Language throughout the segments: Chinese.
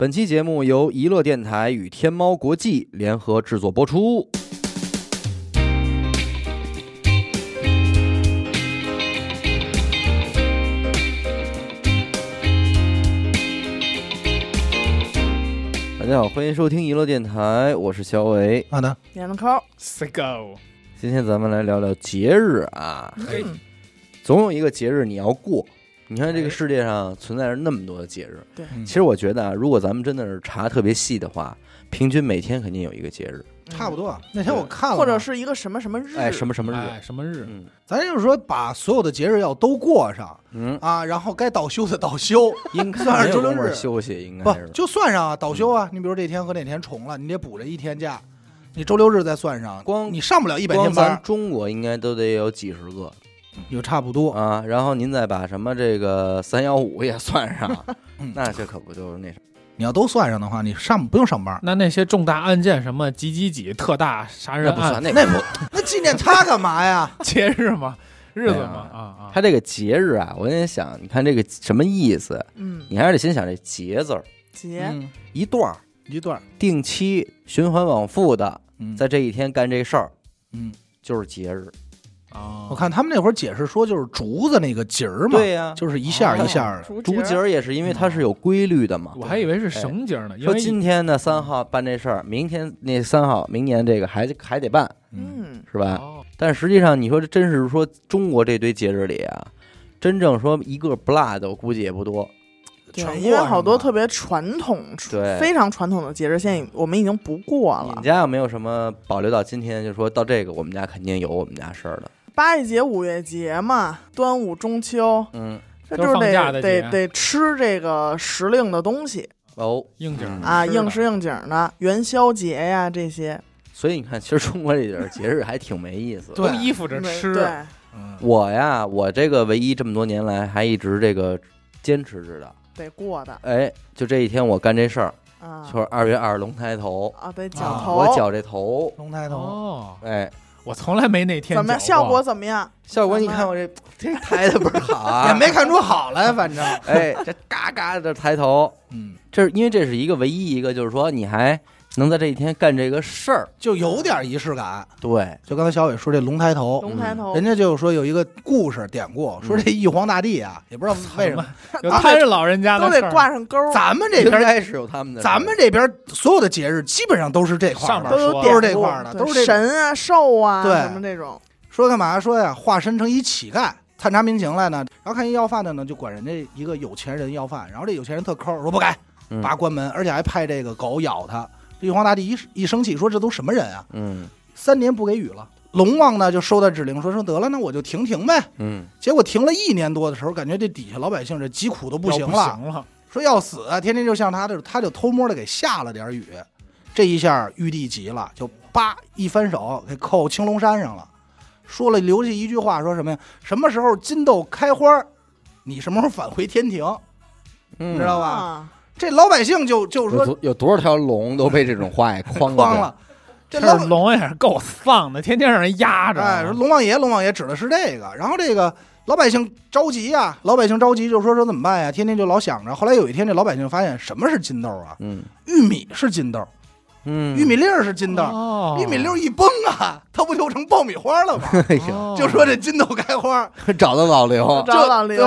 本期节目由娱乐电台与天猫国际联合制作播出。大家好，欢迎收听娱乐电台，我是小伟。好的，点个扣，Go，今天咱们来聊聊节日啊，哎，总有一个节日你要过。你看这个世界上存在着那么多的节日，对嗯其实我觉得啊，如果咱们真的是查特别细的话，平均每天肯定有一个节日，差不多。那天我看了，或者是一个什么什么日，哎，什么什么日，哎，什么日？嗯咱就是说把所有的节日要都过上嗯，啊，然后该倒休的倒休，应该算是周六日休息，应该不是就算上啊倒休啊。你比如这天和那天重了，你得补这一天假，你周六日再算上，光你上不了一百光天班，咱中国应该都得有几十个有差不多。啊，然后您再把什么这个三幺五也算上嗯，那这可不就是那什么？你要都算上的话，你上不用上班，那那些重大案件，什么几几几特大杀人那不算，案，那那不那纪念他干嘛呀？节日嘛？日子对吗？啊啊他！这个节日啊，我在想，你看这个什么意思？嗯，你还是得先想这节字儿，节嗯，一段儿一段儿，定期循环往复的，嗯，在这一天干这事儿，嗯，就是节日。啊，我看他们那会儿解释说，就是竹子那个节儿嘛，对呀，就是一下一下的。竹竹节儿也是因为它是有规律的嘛。我还以为是绳节呢，因说今天的三号办这事儿，明天那三号，明年这个还还得办，嗯，是吧？哦但实际上，你说这真是说中国这堆节日里啊，真正说一个不落的，我估计也不多。对，全过因为好多特别传统、对非常传统的节日，现在我们已经不过了你们。家有没有什么保留到今天？就说到这个，我们家肯定有我们家事儿的。八一节、五月节嘛，端午、中秋，嗯，这就是得假的节。得得吃这个时令的东西。哦，应景嗯啊，应时应景的元宵节呀这些。所以你看，其实中国这点儿节日还挺没意思的。对。都依附着吃。对，嗯，我呀，我这个唯一这么多年来还一直这个坚持着的，得过的。哎，就这一天我干这事儿，啊。就是二月二龙抬头，啊，得啊绞头。我绞这头，龙抬头，哦，哎，我从来没那天怎么样？效果怎么样？效果你看我这这抬的不是好啊，也没看出好来，反正，哎，这嘎嘎的抬头，嗯，这是因为这是一个唯一一个，就是说你还能在这一天干这个事儿，就有点仪式感。对，就刚才小伟说这龙抬头，龙抬头。人，家就说有一个故事典故，说这玉皇大帝啊，也不知道为什么，有他是老人家的都得挂上钩，咱们这边，应该是有他们的，咱们这边所有的节日基本上都是这块儿上面说都都是这块儿的都是神啊、兽啊对。什么这种。说干嘛？说呀，化身成一乞丐，探查民情来呢。然后看一要饭的呢，就管人家一个有钱人要饭，然后这有钱人特抠，说不给，嗯。把关门，而且还派这个狗咬他。这玉皇大帝一一生气，说这都什么人啊？嗯三年不给雨了。龙王呢就收到指令，说说得了，那我就停停呗。嗯结果停了一年多的时候，感觉这底下老百姓这疾苦都不行了，行了，说要死啊，天天就像他这，他就偷摸的给下了点雨。这一下玉帝急了，就叭一翻手给扣青龙山上了，说了留下一句话，说什么呀？什么时候金豆开花，你什么时候返回天庭？嗯，知道吧啊，这老百姓就就有说多有多少条龙都被这种话给 框了？这老龙也是够丧的，天天让人压着。哎，说龙王爷，龙王爷指的是这个，然后这个老百姓着急呀、老百姓着急就说说怎么办呀？天天就老想着。后来有一天，这老百姓发现什么是金豆啊？嗯玉米是金豆，嗯，玉米粒儿是金豆，哦。玉米粒儿一崩啊，它不就成爆米花了吗？哎呦，哦就说这金豆开花，找到老刘，找老刘，对。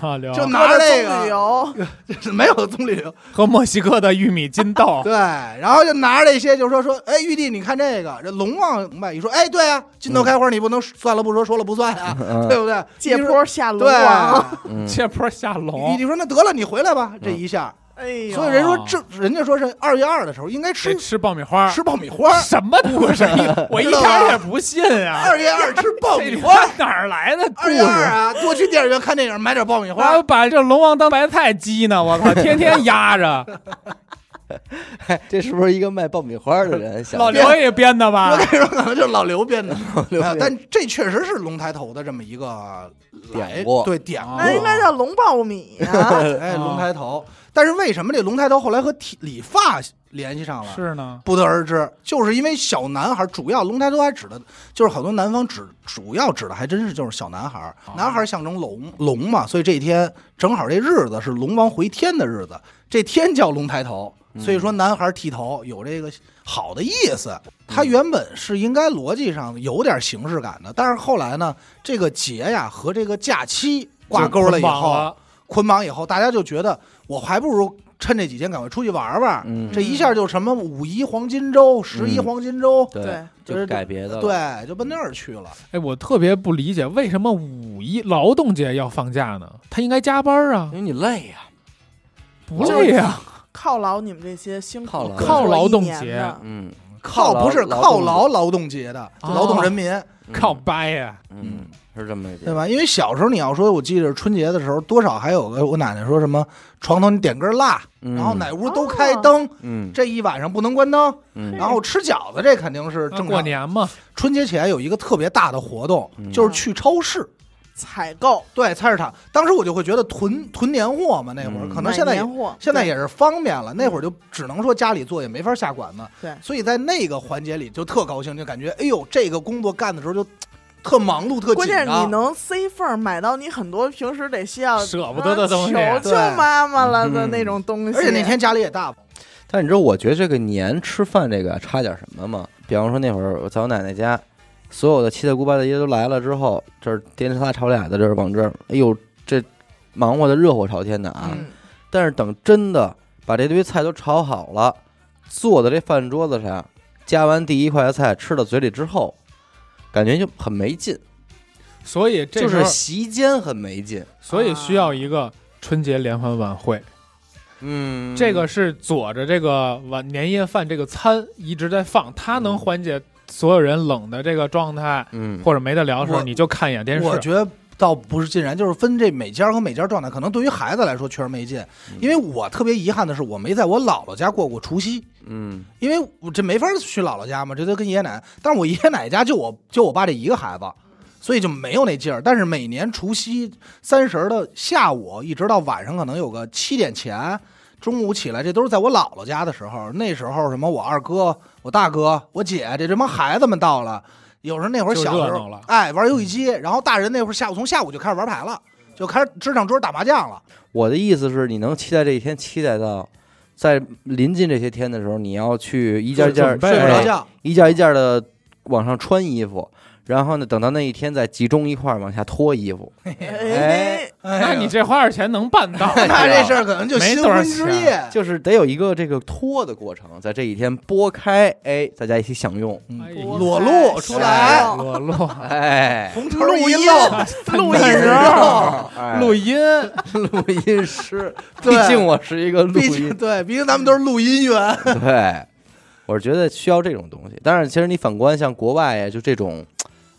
赵刘。就拿着这个没有棕榈油，和墨西哥的玉米金豆，对，然后就拿着这些，就说说，哎，玉帝，你看这个，这龙王明白一说，哎，对啊，金豆开花，你不能算了不说，说了不算啊，嗯对不对？借坡下龙对王，嗯切坡下玉龙帝，说那得了，你回来吧，这一下，哎呦，所以人说这，人家说是二月二的时候应该得吃吃爆米花。吃爆米花，什么故事？我一点儿也不信啊！二月二吃爆米花，哪儿来的故二月二事？啊，多去电影院看电影，买点爆米我花。把这龙王当白菜鸡呢！我靠，天天压着。这是不是一个卖爆米花的人？想？老刘也编的我吧？跟你说，可能就是老刘编的，但这确实是龙抬头的这么一个来典故对典故。那应该叫龙爆米啊，哎，龙抬头。但是为什么这龙抬头后来和体理发联系上了？是呢，不得而知，就是因为小男孩，主要龙抬头还指的，就是好多南方指主要指的还真是就是小男孩，哦。男孩象征龙龙嘛，所以这一天正好这日子是龙王回天的日子，这天叫龙抬头，嗯所以说男孩剃头有这个好的意思。他原本是应该逻辑上有点形式感的，但是后来呢，这个节呀和这个假期挂钩了以后，捆绑以后，大家就觉得我还不如趁这几天赶快出去玩玩。嗯，这一下就什么五一黄金周、十一嗯黄金周，对，就是改别的了。对，就奔那儿去了。哎，我特别不理解为什么五一劳动节要放假呢？他应该加班啊因，为你累呀。不累呀？犒劳你们这些辛苦犒劳动节。的。嗯，靠不是劳犒劳劳动节的哦。劳动人民，嗯。靠掰呀！嗯，是这么个。对吧？因为小时候你要说，我记得春节的时候，多少还有个我奶奶说什么床头你点根蜡，嗯。然后哪屋都开灯，嗯。这一晚上不能关灯，嗯，然后吃饺子，这肯定是正过。年嘛，春节前有一个特别大的活动，嗯。就是去超市。采购对菜市场，当时我就会觉得囤囤年货嘛，那会儿嗯可能现在也买年货现在也是方便了，那会儿就只能说家里做，也没法下馆子。对所以在那个环节里就特高兴，就感觉哎呦，这个工作干的时候就特忙碌、特关键是。你能塞缝儿买到你很多平时得需要舍不得的东西啊求求妈妈了的嗯那种东西。而且那天家里也大，但你知道，我觉得这个年吃饭这个差点什么吗？比方说那会儿我在我奶奶家，所有的七大姑八大姨都来了之后，这儿颠着仨炒俩的，这儿往这儿，哎呦，这忙活的热火朝天的啊！嗯，但是等真的把这堆菜都炒好了，坐在这饭桌子上，夹完第一块菜吃到嘴里之后，感觉就很没劲，所以这就是席间很没劲。所以需要一个春节联欢晚会。嗯，这个是佐着这个晚年夜饭这个餐一直在放，它能缓解所有人冷的这个状态，嗯，或者没得聊的时候，你就看一眼电视。我觉得倒不是尽然，就是分这每家和每家状态。可能对于孩子来说确实没劲，嗯因为我特别遗憾的是，我没在我姥姥家过过除夕。嗯因为我这没法去姥姥家嘛，这都跟爷爷奶奶。但是我爷爷奶奶家就我就我爸这一个孩子，所以就没有那劲儿。但是每年除夕三十的下午，一直到晚上，可能有个七点前，中午起来，这都是在我姥姥家的时候。那时候什么我二哥、我大哥、我姐这这帮孩子们到了，有时候那会儿就小时候哎，玩游戏机，然后大人那会儿下午从下午就开始玩牌了，就开始支上桌打麻将了。我的意思是，你能期待这一天，期待到在临近这些天的时候，你要去一件一件睡不着哎觉，一件一件的往上穿衣服，然后呢，等到那一天再集中一块儿往下脱衣服。哎，哎那你这花点钱能办到？那这事儿可能就新没多少婚之钱。夜。就是得有一个这个脱的过程，在这一天拨开，哎，大家一起享用，裸露出来，哎裸露。哎，红头录音，录音时录音，录音。师，毕竟我是一个录音，对，毕竟咱们都是录音员。对，我是觉得需要这种东西。但是其实你反观像国外呀，就这种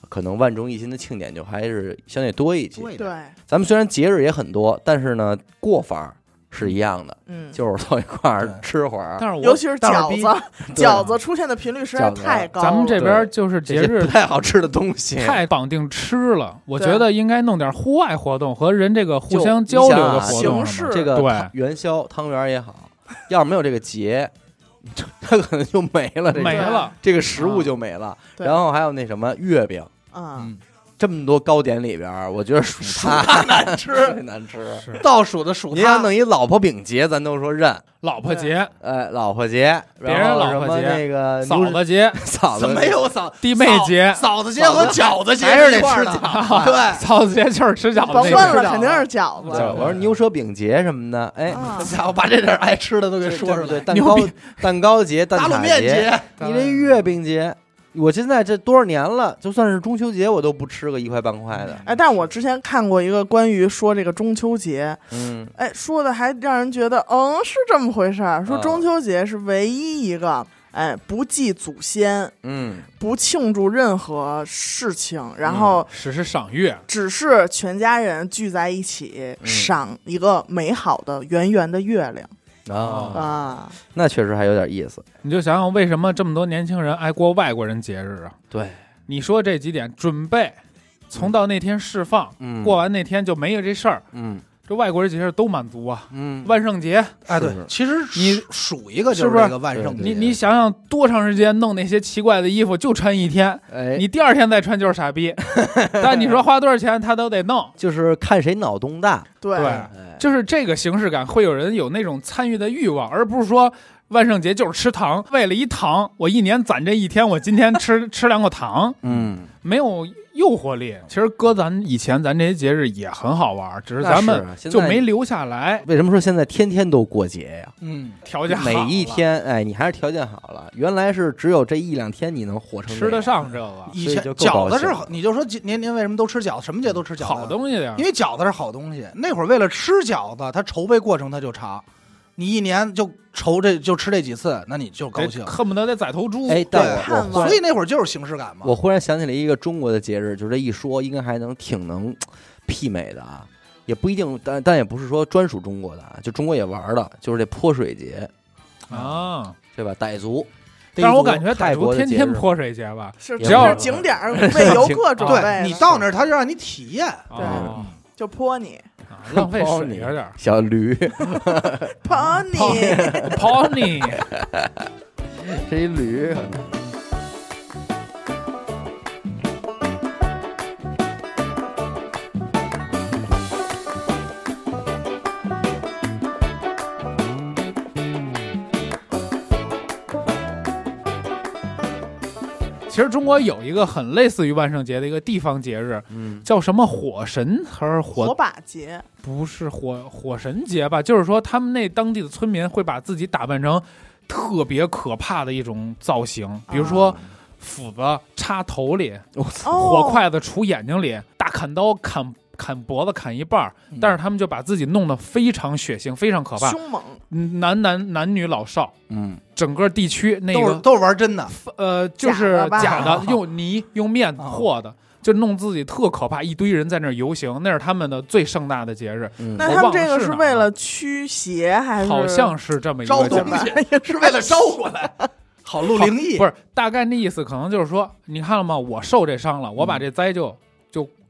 可能万众一心的庆典，就还是相对多一些。对，咱们虽然节日也很多，但是呢，过法儿是一样的，嗯，就是凑一块吃会儿。但是我尤其是饺子，饺子出现的频率实在太高了。咱们这边就是节日不太好吃的东西，太绑定吃了，我觉得应该弄点户外活动和人这个互相交流的活动形式。这个对元宵、汤圆也好，要是没有这个节，它可能就没了，这个没了，这个食物就没了。对。然后还有那什么月饼，嗯，这么多糕点里边儿，我觉得 数它难吃，难吃。倒数的数它，您要弄一老婆饼节，咱都说认。老婆节、哎，老婆节，别人老婆节那个嫂子节、嫂子没有嫂弟妹节，嫂子节和饺子节还是得一块儿的吃饺 对，嫂子节就是吃饺子那个。甭问了，肯定是饺对子。我说牛舌饼节什么的，哎，啊。好家伙，把这点爱吃的都给说出对，来。蛋糕蛋糕节、蛋挞打卤面，节，你这月饼节，我现在这多少年了，就算是中秋节，我都不吃个一块半块的。哎，但是我之前看过一个关于说这个中秋节，嗯，哎，说的还让人觉得，嗯，是这么回事儿。说啊中秋节是唯一一个，哎，不祭祖先，嗯，不庆祝任何事情，然后只是赏月，只是全家人聚在一起，嗯。赏一个美好的圆圆的月亮啊，啊。那确实还有点意思。你就想想为什么这么多年轻人爱过外国人节日啊？对，你说这几点准备，从到那天释放，嗯，过完那天就没有这事儿，嗯这外国人节日都满足啊。嗯，万圣节，哎，对，其实你数一个是不是就是？这个万圣节，你你想想多长时间弄那些奇怪的衣服，就穿一天，哎，你第二天再穿就是傻逼。但你说花多少钱，他都得弄。就是看谁脑洞大。对，对哎，就是这个形式感，会有人有那种参与的欲望，而不是说万圣节就是吃糖，为了一糖，我一年攒这一天，我今天吃 吃两口糖，嗯，没有诱惑力。其实搁咱以前，咱这些节日也很好玩，只是咱们就没留下来。为什么说现在天天都过节呀？嗯，条件好每一天，哎，你还是条件好了。原来是只有这一两天你能活成吃得上这个以前饺子是好，你就说您您为什么都吃饺子，什么节都吃饺子？好东西呀因。为饺子是好东西。那会儿为了吃饺子，它筹备过程它就长，你一年就愁这就吃这几次，那你就高兴。恨不得得宰头猪。哎，对但我我所以那会儿就是形式感嘛。我忽然想起来一个中国的节日，就是这一说，应该还能挺能媲美的啊，也不一定，但但也不是说专属中国的啊，就中国也玩的，就是这泼水节，啊！对吧？傣族，但是我感觉傣族天天泼水节吧，是只要是景点儿为游客准备对，你到那儿，他就让你体验。对哦就泼你，啊浪费水。有点儿。小驴，泼你，抛你，这一驴，其实中国有一个很类似于万圣节的一个地方节日，嗯，叫什么火神还是火？火把节，不是火火神节吧？就是说他们那当地的村民会把自己打扮成特别可怕的一种造型，比如说斧子插头里，我操，哦，火筷子杵眼睛里，大砍刀砍砍脖子砍一半儿，嗯但是他们就把自己弄得非常血腥，非常可怕，凶猛，嗯男男男女老少，嗯，整个地区那个都是都是玩真的，呃就是假的吧假的，用泥用面哦和的。就弄自己特可怕，一堆人在那儿游行，那是他们的最盛大的节日，嗯那他们这个是哪儿为了驱邪还是？好像是这么一招个。东西 是为了招过来，好录灵异。不是，大概那意思可能就是说，你看了吗？我受这伤了，我把这灾就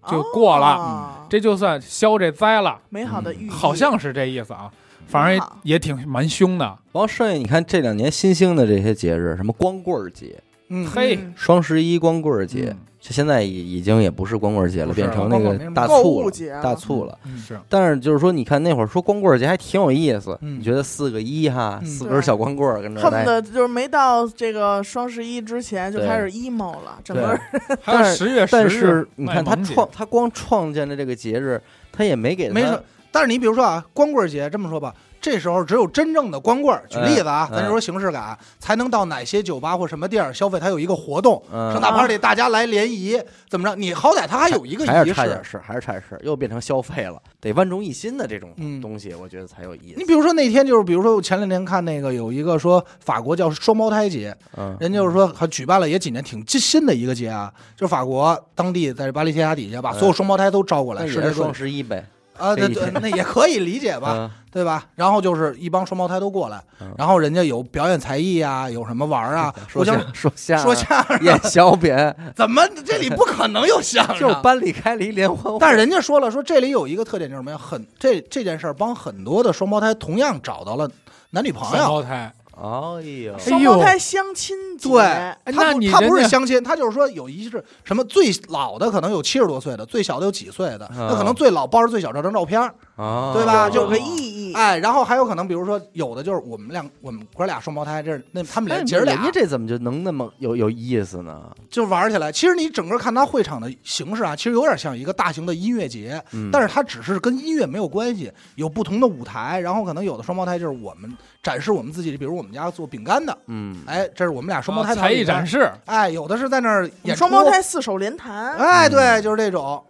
就就过了，哦这就算消这灾了，美好的寓意，好像是这意思啊。反正也也挺蛮凶的。然后剩下你看这两年新兴的这些节日，什么光棍节、嗯，嘿嗯双十一光棍节现在已已经也不是光棍节了，变成那个大促了，大促了。嗯。是。但是就是说，你看那会儿说光棍节还挺有意思，嗯。你觉得四个一哈，嗯。四根小光棍儿跟这儿恨不，得就是没到这个双十一之前就开始 emo 了，整个 还有十月十但是你看他创，他光创建的这个节日，他也没给他没错。但是你比如说啊，光棍节这么说吧，这时候只有真正的光棍儿，举例子啊，嗯咱就说形式感，才能到哪些酒吧或什么地儿消费，它有一个活动，嗯盛大 party，大家来联谊，怎么着？你好歹它还有一个仪式还是差点。事，还是差点事，又变成消费了，得万众一心的这种嗯东西，我觉得才有意思。你比如说那天就是，比如说我前两天看那个有一个说法国叫双胞胎节，人家就是说还举办了也几年挺新的一个节啊，就是法国当地在巴黎铁塔底下把所有双胞胎都招过来，是双十一呗，啊，对对，那也可以理解吧，嗯对吧？然后就是一帮双胞胎都过来嗯，然后人家有表演才艺啊，有什么玩儿啊，说相说相说相声，演小品，怎么这里不可能有相声？就是班里开了一联欢会，但是人家说了，说这里有一个特点就是什么呀？很这这件事儿帮很多的双胞胎同样找到了男女朋双友。胞胎，哎呦，双胞胎相亲节，对，哎他那不他不是相亲，他就是说有一是什么最老的可能有七十多岁的，最小的有几岁的，啊那可能最老抱着最小这张照片儿，啊，对吧？就有个意义。哎，然后还有可能比如说有的就是我们俩我们哥俩双胞胎，这是那他们哎俩姐儿俩。人家这怎么就能那么有有意思呢？就玩起来。其实你整个看他会场的形式啊，其实有点像一个大型的音乐节，嗯，但是它只是跟音乐没有关系，有不同的舞台，然后可能有的双胞胎就是我们展示我们自己，比如我们家做饼干的，嗯，哎，这是我们俩双胞胎啊才艺展示，示，哎，有的是在那儿演双胞胎，四手联弹。哎，嗯对，就是这种，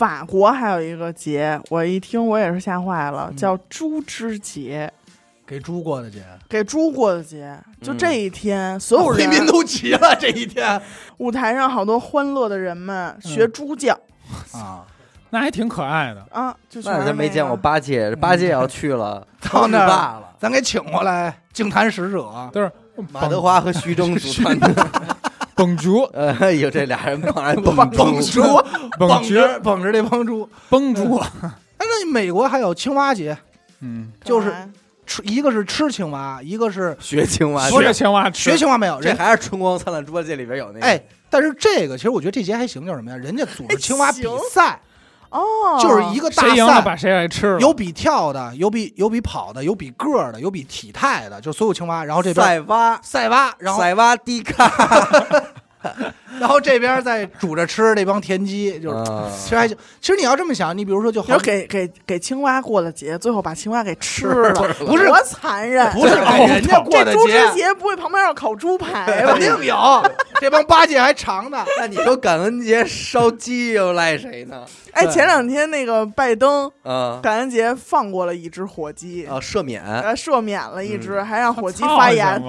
法国还有一个节，我一听我也是吓坏了，嗯。叫猪之节，给猪过的节，给猪过的节。就嗯这一天，所有人回民都齐了这一天。舞台上好多欢乐的人们学猪叫。啊，那还挺可爱的。啊，就全那是咱没见过八戒，八戒要去了，到那儿大了。咱给请过来净坛使者，都是马德华和徐峥组团的，蹦竹，哎呦，这俩人往上 蹦蹦猪，蹦绷猪，着绷着这帮猪。蹦猪，哎，那美国还有青蛙节，嗯，就是吃一个是吃青蛙，一个是学青蛙，学青蛙学青蛙没有人。这还是《春光灿烂猪八戒》里边有那个。哎，但是这个其实我觉得这节还行，就是什么呀？人家组织青蛙比赛，哦，就是一个大谁赢了赛，把谁给吃了。有比跳的，有比有比跑的，有比个儿的，有比体态的，就所有青蛙。然后这边塞蛙，赛蛙，然后塞蛙迪卡，然后这边再煮着吃，这帮田鸡就是。啊其实还行，其实你要这么想，你比如说就好比如，给给给青蛙过了节，最后把青蛙给吃了，不是多残忍！不是给人家过的这猪之节，节不会旁边要烤猪排吧肯？定有，这帮八戒还长呢。那你说感恩节烧鸡又赖谁呢？哎，前两天那个拜登啊感恩节放过了一只火鸡，啊，赦免呃，赦免了一只，嗯还让火鸡操发言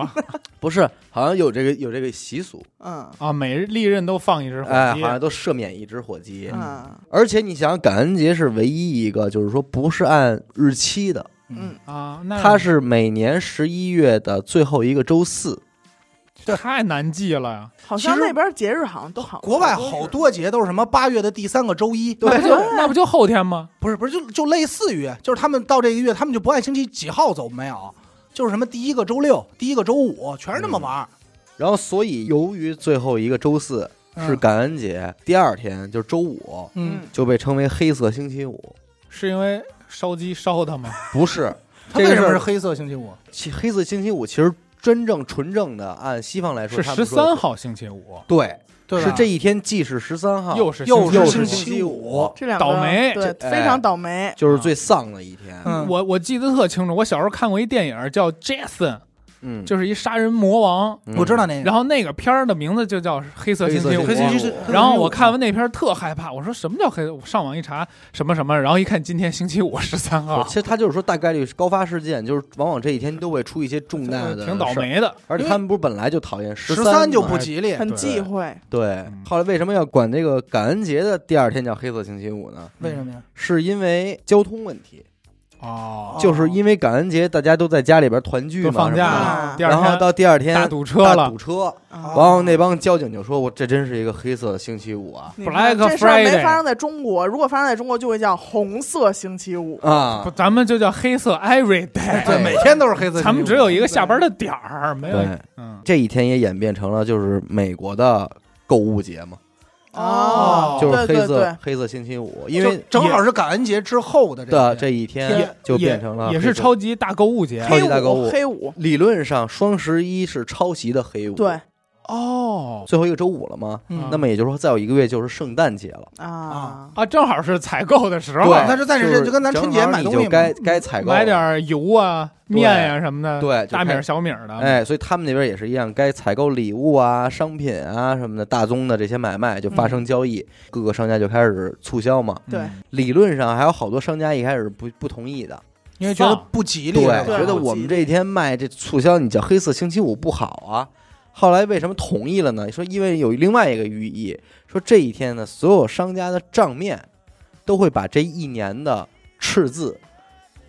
不是，好像有这个有这个习俗，嗯啊，每历任都放一只火哎，鸡好，像都赦免一只火鸡。嗯而且你想想，感恩节是唯一一个，就是说不是按日期的，嗯，啊，那它是每年十一月的最后一个周四。这太难记了呀。好像那边节日好像都好，国外好多节都是什么八月的第三个周一，那不就那不就后天吗？不是不是，就就类似于，就是他们到这个月，他们就不按星期几号走，没有，就是什么第一个周六、第一个周五，全是那么玩儿。然后，所以由于最后一个周四是嗯感恩节，第二天就是周五，嗯，就被称为黑色星期五。是因为烧鸡烧的吗？不是，它为这个是什么是黑色星期五？其黑色星期五其实真正纯正的，按西方来说是十三号星期五，对，对是这一天既是十三号，又是又又星期五是星期五，这两个倒霉对，非常倒霉。就是最丧的一天。嗯我我记得特清楚，我小时候看过一电影叫《Jason》，嗯，就是一杀人魔王，嗯我知道那个。然后那个片儿的名字就叫《黑色星期五黑色》。星期五然后我看完那片儿特害怕，我说什么叫黑？我上网一查什么什么，然后一看今天星期五十三号其，实他就是说大概率是高发事件，就是往往这一天都会出一些重大的，挺倒。霉的。而且他们不是本来就讨厌十三三就不吉利，很忌讳，对嗯，后来为什么要管这个感恩节的第二天叫黑色星期五呢？为什么呀？是因为交通问题，哦。就是因为感恩节大家都在家里边团聚嘛，放假是吧？啊了，第二天然后到第二天大堵车了。堵，车，啊。然后那帮交警就说：“我这真是一个黑色的星期五啊。这事儿没发生在中国，如果发生在中国，就会叫红色星期五。啊。不，咱们就叫黑色 every day。对，每天都是黑色星期五。咱们只有一个下班的点儿，没！”有。这一天也演变成了就是美国的购物节嘛，哦就是黑色对。对对黑色星期五，因为正好是感恩节之后的这的这一天就变成了也是超级大购物节超级大购物，黑五，理论上双十一是抄袭的黑五，对，哦。最后一个周五了吗？嗯。那么也就是说，再有一个月就是圣诞节了。啊，啊，正好是采购的时候，对，那就在这是就跟咱春节买东西嘛正好你就该该采购买点油啊、面呀什么的，对就大米儿小米儿的，哎，所以他们那边也是一样，该采购礼物啊、商品啊什么的，大宗的这些买卖就发生交易，各个商家就开始促销嘛。嗯。对。理论上还有好多商家一开始不不同意的，因为觉得不吉利，觉得我们这一天卖这促销，你叫黑色星期五不好啊。后来为什么同意了呢？说因为有另外一个寓意，说这一天呢，所有商家的账面都会把这一年的赤字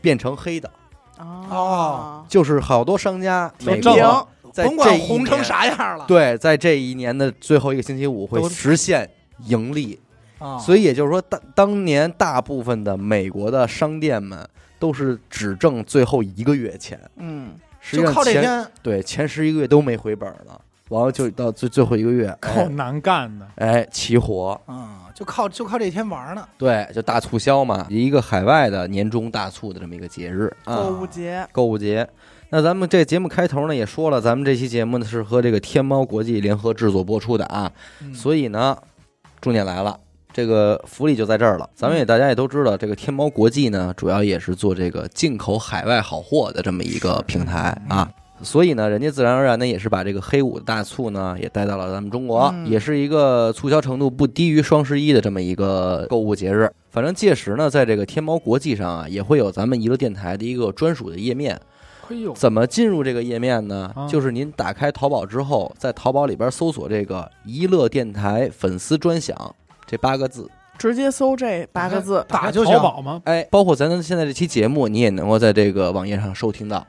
变成黑的，哦，就是好多商家美挣国了在甭管这一红成年啥样了，对，在这一年的最后一个星期五会都实现盈利，啊，所以也就是说，当当年大部分的美国的商店们都是只挣最后一个月钱，嗯，就靠这天，对前十一个月都没回本了，完了就到最最后一个月，够哎难干的。哎齐活，啊，就靠就靠这天玩呢。对，就大促销嘛，一个海外的年终大促的这么一个节日购啊，物节，购物节。那咱们这节目开头呢也说了，咱们这期节目呢是和这个天猫国际联合制作播出的啊，嗯所以呢，重点来了，这个福利就在这儿了。咱们也大家也都知道，这个天猫国际呢，主要也是做这个进口海外好货的这么一个平台啊。所以呢，人家自然而然的也是把这个黑五的大促呢，也带到了咱们中国，嗯也是一个促销程度不低于双十一的这么一个购物节日。反正届时呢，在这个天猫国际上啊，也会有咱们娱乐电台的一个专属的页面。怎么进入这个页面呢啊？就是您打开淘宝之后，在淘宝里边搜索这个“娱乐电台粉丝专享”这八个字，直接搜这八个字，打就行淘宝吗？哎，包括咱的现在这期节目，你也能够在这个网页上收听到。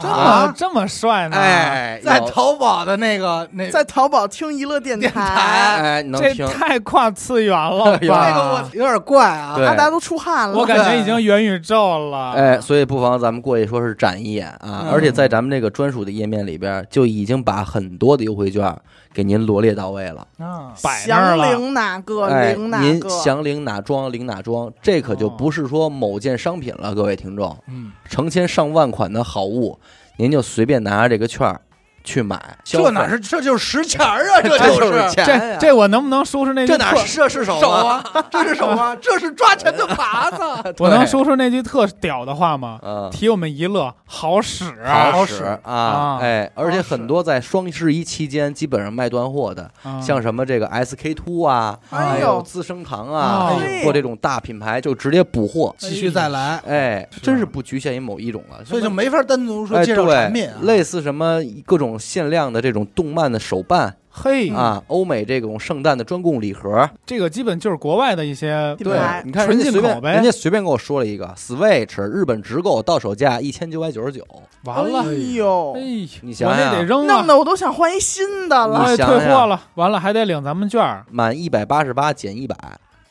这啊么这么帅呢？哎，在淘宝的那个那在淘宝听娱乐电电台哎，能这听太跨次元了吧 这？个我有点怪啊。大家都出汗了。我感觉已经元宇宙了。哎，所以不妨咱们过去说是展一眼啊，嗯而且在咱们这个专属的页面里边，就已经把很多的优惠券给您罗列到位了。啊，摆那儿详了，领哪个哎，领哪您个，想领哪装领哪装，这可就哦不是说某件商品了，各位听众，嗯，成千上万款的好物，您就随便拿着这个券儿去买，这哪是这就是实钱儿啊，这 这就是这这我能不能说出那句这哪是这是手手啊？啊，这是手啊，这是抓钱的耙子。我能说出那句特屌的话吗？嗯。提我们一乐，好使啊！好使啊啊！哎，而且很多在双十一期间基本上卖断货的，啊像什么这个 SK two 啊，哎还有呦资生堂啊，哎呦或这种大品牌就直接补货，继续再来，哎，真是不局限于某一种了。所以就没法单独说哎，介绍产品类似什么各种限量的这种动漫的手办嘿。啊，欧美这种圣诞的专供礼盒，这个基本就是国外的一些对你看纯人家随便进口呗。人家随便跟我说了一个 Switch 日本直购到手价一千九百九十九，完了，哎呦。哎，，你想想！弄得我都想换一新的了。你哎，想想退货了，完了还得领咱们券儿，满一百八十八减一百，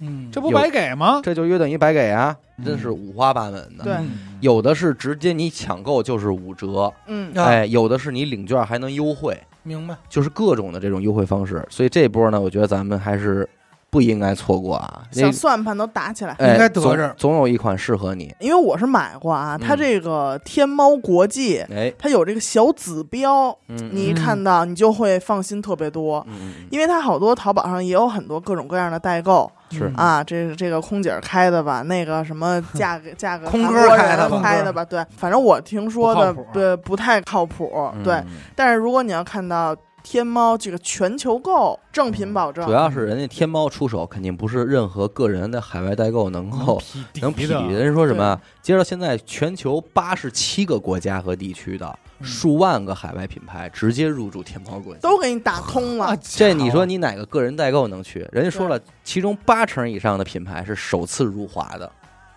嗯，这不白给吗？这就约等于白给啊，嗯真是五花八门的。对嗯有的是直接你抢购就是五折，嗯，啊哎，有的是你领券还能优惠，明白。就是各种的这种优惠方式。所以这波呢，我觉得咱们还是不应该错过啊。那小算盘都打起来。哎应该得着总有一款适合你。因为我是买过啊，它嗯这个天猫国际，哎，它有这个小紫标，嗯，你一看到你就会放心特别多。嗯因为它好多淘宝上也有很多各种各样的代购是嗯啊，这个这个空姐儿开的吧，那个什么价格价格空哥开的吧开的吧，对，反正我听说的不不不太靠谱，对。嗯但是如果你要看到天猫这个全球购正品保证，主要是人家天猫出手，肯定不是任何个人的海外代购能够匹敌能匹的敌。人说什么啊？接着现在全球八十七个国家和地区的嗯数万个海外品牌直接入驻天猫国际。都给你打通了啊，这你说你哪个个人代购能去？人家说了，其中八成以上的品牌是首次入华的，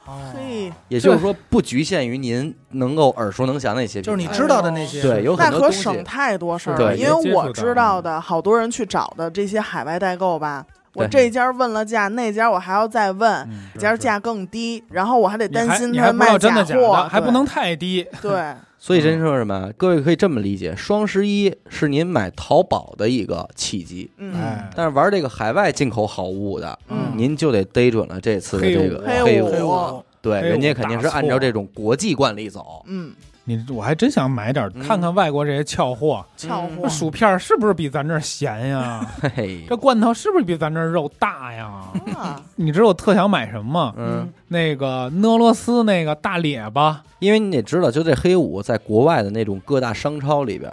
哦嘿，也就是说不局限于您能够耳熟能详的一些品牌，就是你知道的那些，对有那很多东西可省太多事儿了，因为我知道的好多人去找的这些海外代购吧，我这家问了价，那家我还要再问，嗯这家价更低，然后我还得担心他卖道真的假货，还不能太低。对，所以真说什么？各位可以这么理解：双十一是您买淘宝的一个契机，嗯，哎，但是玩这个海外进口好物的，嗯。您就得逮准了这次的这个黑五。对，人家肯定是按照这种国际惯例走。嗯，你我还真想买点看看外国这些俏货。俏嗯货，这薯片是不是比咱这儿咸呀？嘿嘿，这罐头是不是比咱这儿肉大呀？啊，你知道我特想买什么吗？嗯，那个俄罗斯那个大列巴，因为你得知道，就这黑五在国外的那种各大商超里边，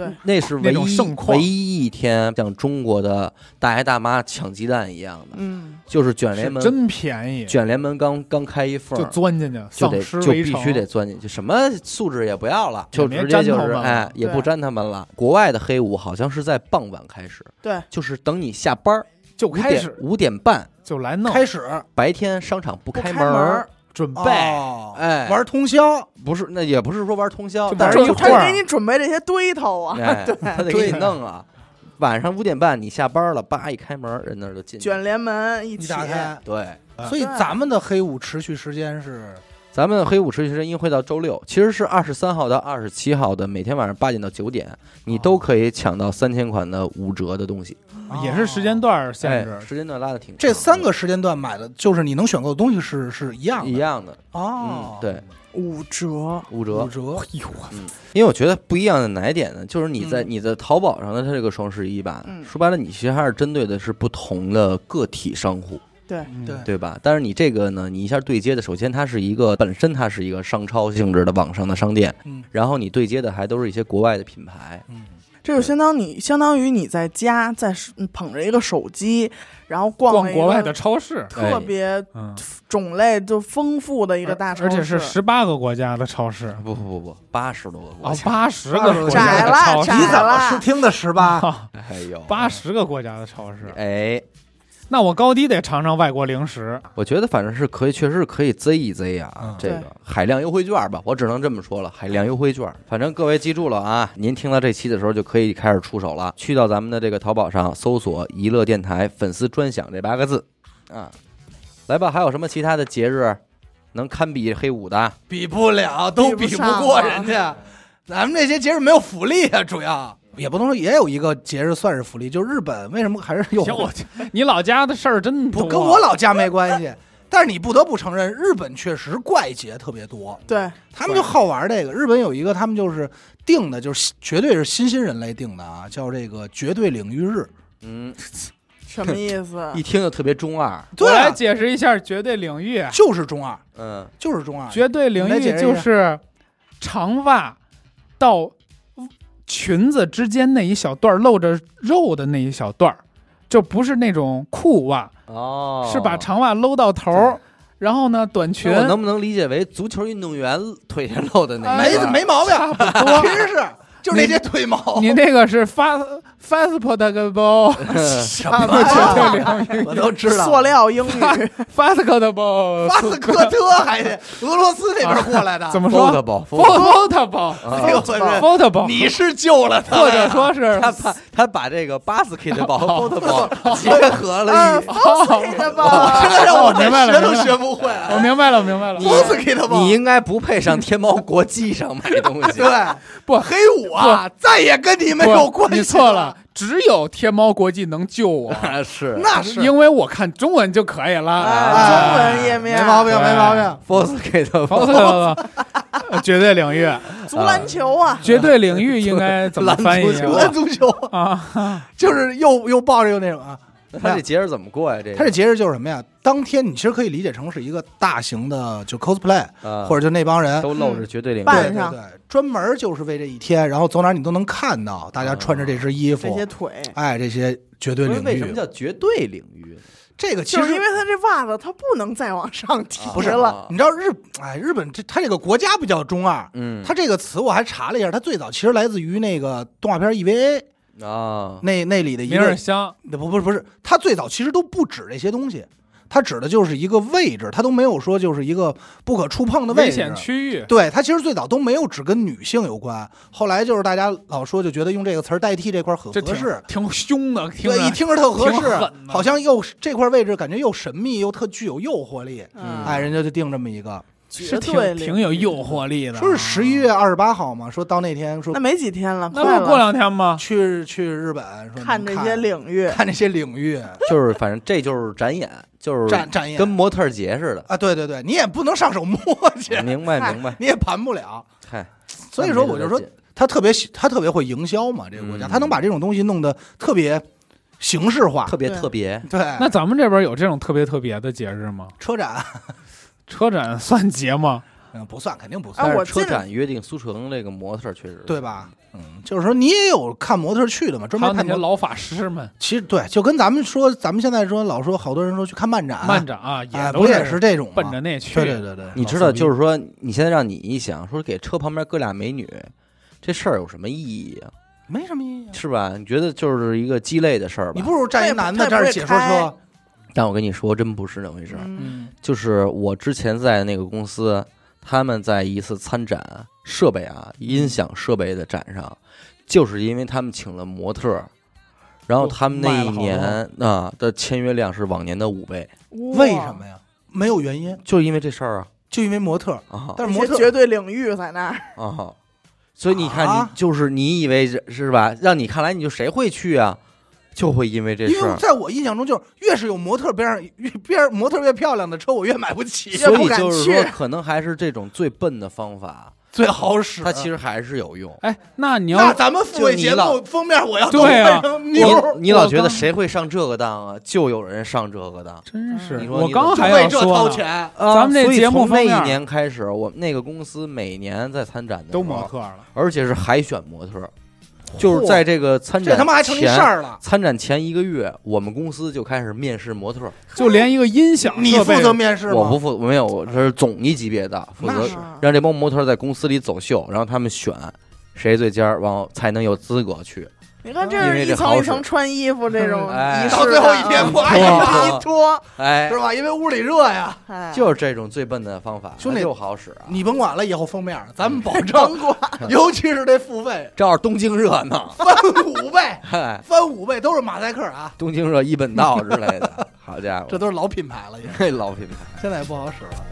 对，那是唯一盛唯一一天像中国的大爷大妈抢鸡蛋一样的，嗯，就是卷帘门，真便宜，卷帘门刚刚开一缝就儿。钻进去，就得就必须得钻进去，什么素质也不要了，就直接就是哎，也不对沾他们了。国外的黑五好像是在傍晚开始，对，就是等你下班儿五就开始。点五点半，就来弄，开始白天商场不不开开门准备。哦。哎玩通宵，不是那也不是说玩通宵，但是玩一会儿他给你准备这些堆头啊，哎，对。他得给你弄啊。晚上五点半你下班了，叭一开门，人那儿就进去。卷帘门一打开，对，所以咱们的黑五持续时间是？咱们的黑五持续时间应会到周六，其实是二十三号到二十七号的每天晚上八点到九点，你都可以抢到三千款的五折的东西。也是时间段儿限哎制，时间段拉的挺长的。这三个时间段买的，就是你能选购的东西是是一样的一样的，哦嗯，，对，五折，五折五。折，哎呦因为我觉得不一样的哪一点呢？就是你在嗯你的淘宝上的它这个双十一吧，嗯说白了，你其实还是针对的是不同的个体商户，对，嗯对对吧？但是你这个呢，你一下对接的，首先它是一个本身它是一个商超性质的网上的商店，嗯然后你对接的还都是一些国外的品牌，嗯，这就相当你相当于你在家在手捧着一个手机，然后逛一个逛国外的超市，哎特别嗯，种类就丰富的一个大超市，而且是十八个国家的超市，不不不不，八十多个国哦，家，八十个个国家窄了的超市。窄你怎么是听的十八？哎呦，八十个国家的超市，哎，那我高低得尝尝外国零食。我觉得反正是可以，确实是可以 Z 一 Z 啊这个海量优惠券吧，我只能这么说了，海量优惠券。反正各位记住了啊，您听到这期的时候就可以开始出手了，去到咱们的这个淘宝上搜索“娱乐电台粉丝专享”这八个字啊。来吧，还有什么其他的节日能堪比黑五的？比不了，都比不过人家。咱们这些节日没有福利啊，主要也不能说也有一个节日算是福利，就日本为什么还是有，我，你老家的事儿真多，不跟我老家没关系。但是你不得不承认，日本确实怪节特别多，对，他们就好玩这个。日本有一个，他们就是定的，就是绝对是新兴人类定的啊，叫这个绝对领域日。嗯，什么意思？一听就特别中二。我来对啊，解释一下绝对领域。就是中二，嗯，就是中二。绝对领域就是长袜到裙子之间那一小段露着肉的那一小段，就不是那种裤袜，哦，是把长袜搂到头儿，然后呢短裙。我能不能理解为足球运动员腿上露的那没没毛病，其实是就是那些腿毛。你那个是 fast fastportable 什么绝对呀？领域我都知道。塑料英语，fastportable 巴斯科特还得俄罗斯那边过来的，怎么说？Football foldable 哎呦我这 foldable，你是救了他，或者说是 他把他把这个 basketball 和 football 结合了啊一，放的吧？真的让我哦明白了学都学不会。我明白了，我明白了。波斯给他吧，你应该不配上天猫国际上买东西。对。不黑五啊，再也跟你没有关系。你错了，，只有天猫国际能救我，啊，是。那是。因为我看中文就可以了。哎，中文页面没毛病，没毛病。Force 给的 Force，绝对领域，足篮球啊，绝对领域应该怎么翻译？足球。啊，就是又又抱着又那种啊。他这节日怎么过呀？这他这节日就是什么呀？当天你其实可以理解成是一个大型的就 cosplay，啊或者就那帮人。都露着绝对领域。扮上对对对，专门就是为这一天，然后走哪儿你都能看到大家穿着这身衣服这，些腿，哎，这些绝对领不是为什么。叫绝对领域？这个其实就是因为他这袜子它不能再往上提啊不是了。你知道日哎日本这他这个国家比较中二，嗯，它这个词我还查了一下，他最早其实来自于那个动画片 EVA 啊，那那里的一个，香，不不是不是，它最早其实都不指这些东西，它指的就是一个位置，它都没有说就是一个不可触碰的位置危险。区域，对，它其实最早都没有只跟女性有关，后来就是大家老说就觉得用这个词儿代替这块儿很这挺合适，挺凶的，听对，着一听着特合适狠，的好像又这块位置感觉又神秘又特具有诱惑力，嗯哎，人家就定这么一个，是绝对挺挺有诱惑力的啊。说是十一月二十八号嘛，说到那天说那没几天了，快那不过，两天吗？去去日本说看这些领域，看这些领域 就是反正这就是展演，就是展展演跟模特儿节似的。啊，对对对，你也不能上手摸 去，明白明白，你也盘不了，嗨，所以说我就说他特别喜他特别会营销嘛，这个国家嗯他能把这种东西弄得特别形式化，特别特别。对，那咱们这边有这种特别特别的节日吗？车展车展算节吗？嗯不算，肯定不算，但是车展约定苏成这个模特儿确实对？吧？嗯，就是说你也有看模特去的嘛，专门看模。那些老法师们，其实对，就跟咱们说，咱们现在说老说好多人说去看漫展，漫展啊，哎也都不也是这种吗奔着那去。对对对对，你知道，就是是说，你现在让你一想，说给车旁边搁俩美女，这事儿有什么意义啊？没什么意义啊。是吧？你觉得就是一个鸡肋的事儿吧？你不如站一男的他也不站解说车，但我跟你说，真不是那回事儿。嗯，嗯，就是我之前在那个公司，他们在一次参展设备啊，音响设备的展上，就是因为他们请了模特儿，然后他们那一年啊的签约量是往年的五倍，为什么呀？没有原因，就是因为这事儿啊就因为模特。啊但是模特绝对领域在那儿，啊！所以你看，啊你就是你以为是是吧？让你看来，你就谁会去啊？就会因为这因事儿，为在我印象中，就是越是有模特边上 越边模特越漂亮的车，我越买不起，所以就是说，可能还是这种最笨的方法，最好使。它其实还是有用。哎，那你要那要咱们付费节就你目封面，我要对换成你妞儿，你老觉得谁会上这个当啊？就有人上这个当。真是你，说我你怎么就刚还为这钱。啊咱们这所以节目从那一年开始，我们那个公司每年在参展的时候都模，特了，而且是海选模特，就是在这个参展这他妈还成事儿了。参展前一个月，我们公司就开始面试模特。就连一个音响你负设备责面试吗？我不负，没有，我这是总一级别的，负责让这帮模特在公司里走秀，然后他们选谁最尖儿，然后才能有资格去。你看，这是一层一层穿衣服这种哎到最后一天，哇哗一一脱，哎是，吧？因为屋里热呀。哎，就是这种最笨的方法，兄弟就好使啊。你甭管了，以后封面咱们保甭证，管，尤其是这付费这要是东京热闹，翻五倍，嗨，翻五倍都是马赛克啊，东京热、一本道之类的，好家伙，这都是老品牌了，也这老品牌。现在也不好使了。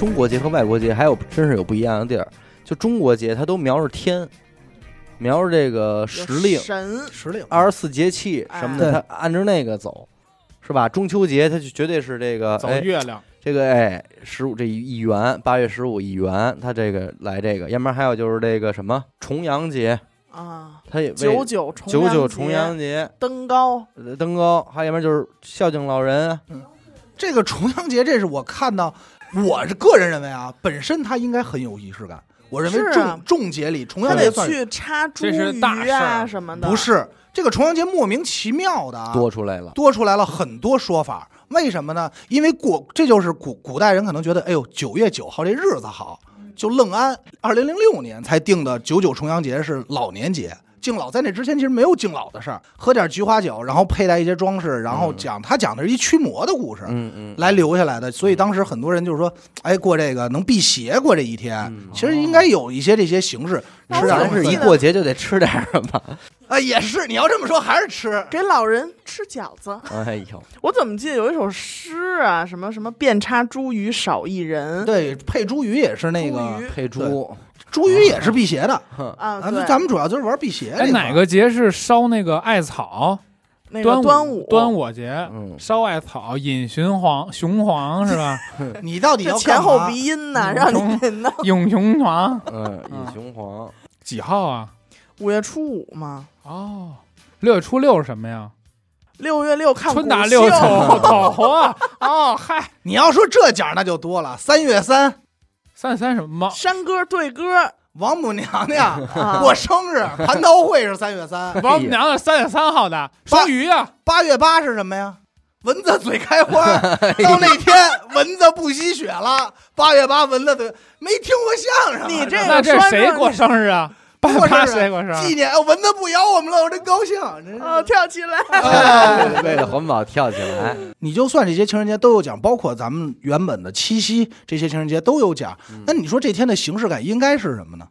中国节和外国节还有真是有不一样的地儿，就中国节它都瞄着天，瞄着这个时令、神。时令。二十四节气什么的，哎。它按照那个走，是吧？中秋节它就绝对是这个走哎，月亮，这个哎十五这一一元，八月十五一元，它这个来这个，要不然还有就是这个什么重阳节，啊，它也为九九重九九重阳节登高，呃登高，还有要不然就是孝敬老人嗯，这个重阳节，这是我看到，我是个人认为啊，本身它应该很有仪式感。我认为重、是啊重节里重阳节算去插茱这是大萸啊什么的，不是这个重阳节莫名其妙的啊，多出来了。多出来了很多说法。为什么呢？因为过这就是古古代人可能觉得，哎呦，九月九号这日子好，就愣安二零零六年才定的九九重阳节是老年节。敬老在那之前其实没有敬老的事儿，喝点菊花酒，然后佩戴一些装饰，然后讲他讲的是一驱魔的故事，嗯嗯，来留下来的。所以当时很多人就是说，哎，过这个能辟邪过这一天，嗯其实应该有一些这些形式。那吃点东西咱是一过节就得吃点什么。啊，也是你要这么说，还是吃。给老人吃饺子。哎呦，我怎么记得有一首诗啊，什么什么遍插茱萸少一人，对，配茱萸也是那个茱萸配猪，茱萸也是辟邪的。啊，咱们主要就是玩辟邪这哎，哪个节是烧那个艾草？那端个端午端午节嗯，烧艾草，引雄黄，雄黄是吧？你到底要前后鼻音呐，嗯让你。引雄黄嗯，引雄黄，几号啊？五月初五嘛，哦，六月初六是什么呀？六月六看春打六秀头头啊！哦，嗨，你要说这奖那就多了。三月三，三月三什么吗？山歌对歌王母娘娘啊过生日，蟠桃会是三月三。王母娘娘三月三号的双鱼啊！八月八是什么呀？蚊子嘴开花，哎到那天蚊子不吸血了。八月八蚊子嘴，没听过相声啊。你这个谁过生日啊？八过八生日谁过生日？纪念哦蚊子不咬我们了，我真高兴。真是哦，跳起来，哎为了环保跳起来，你就算这些情人节都有奖，包括咱们原本的七夕这些情人节都有奖，嗯那你说这天的形式感应该是什么呢？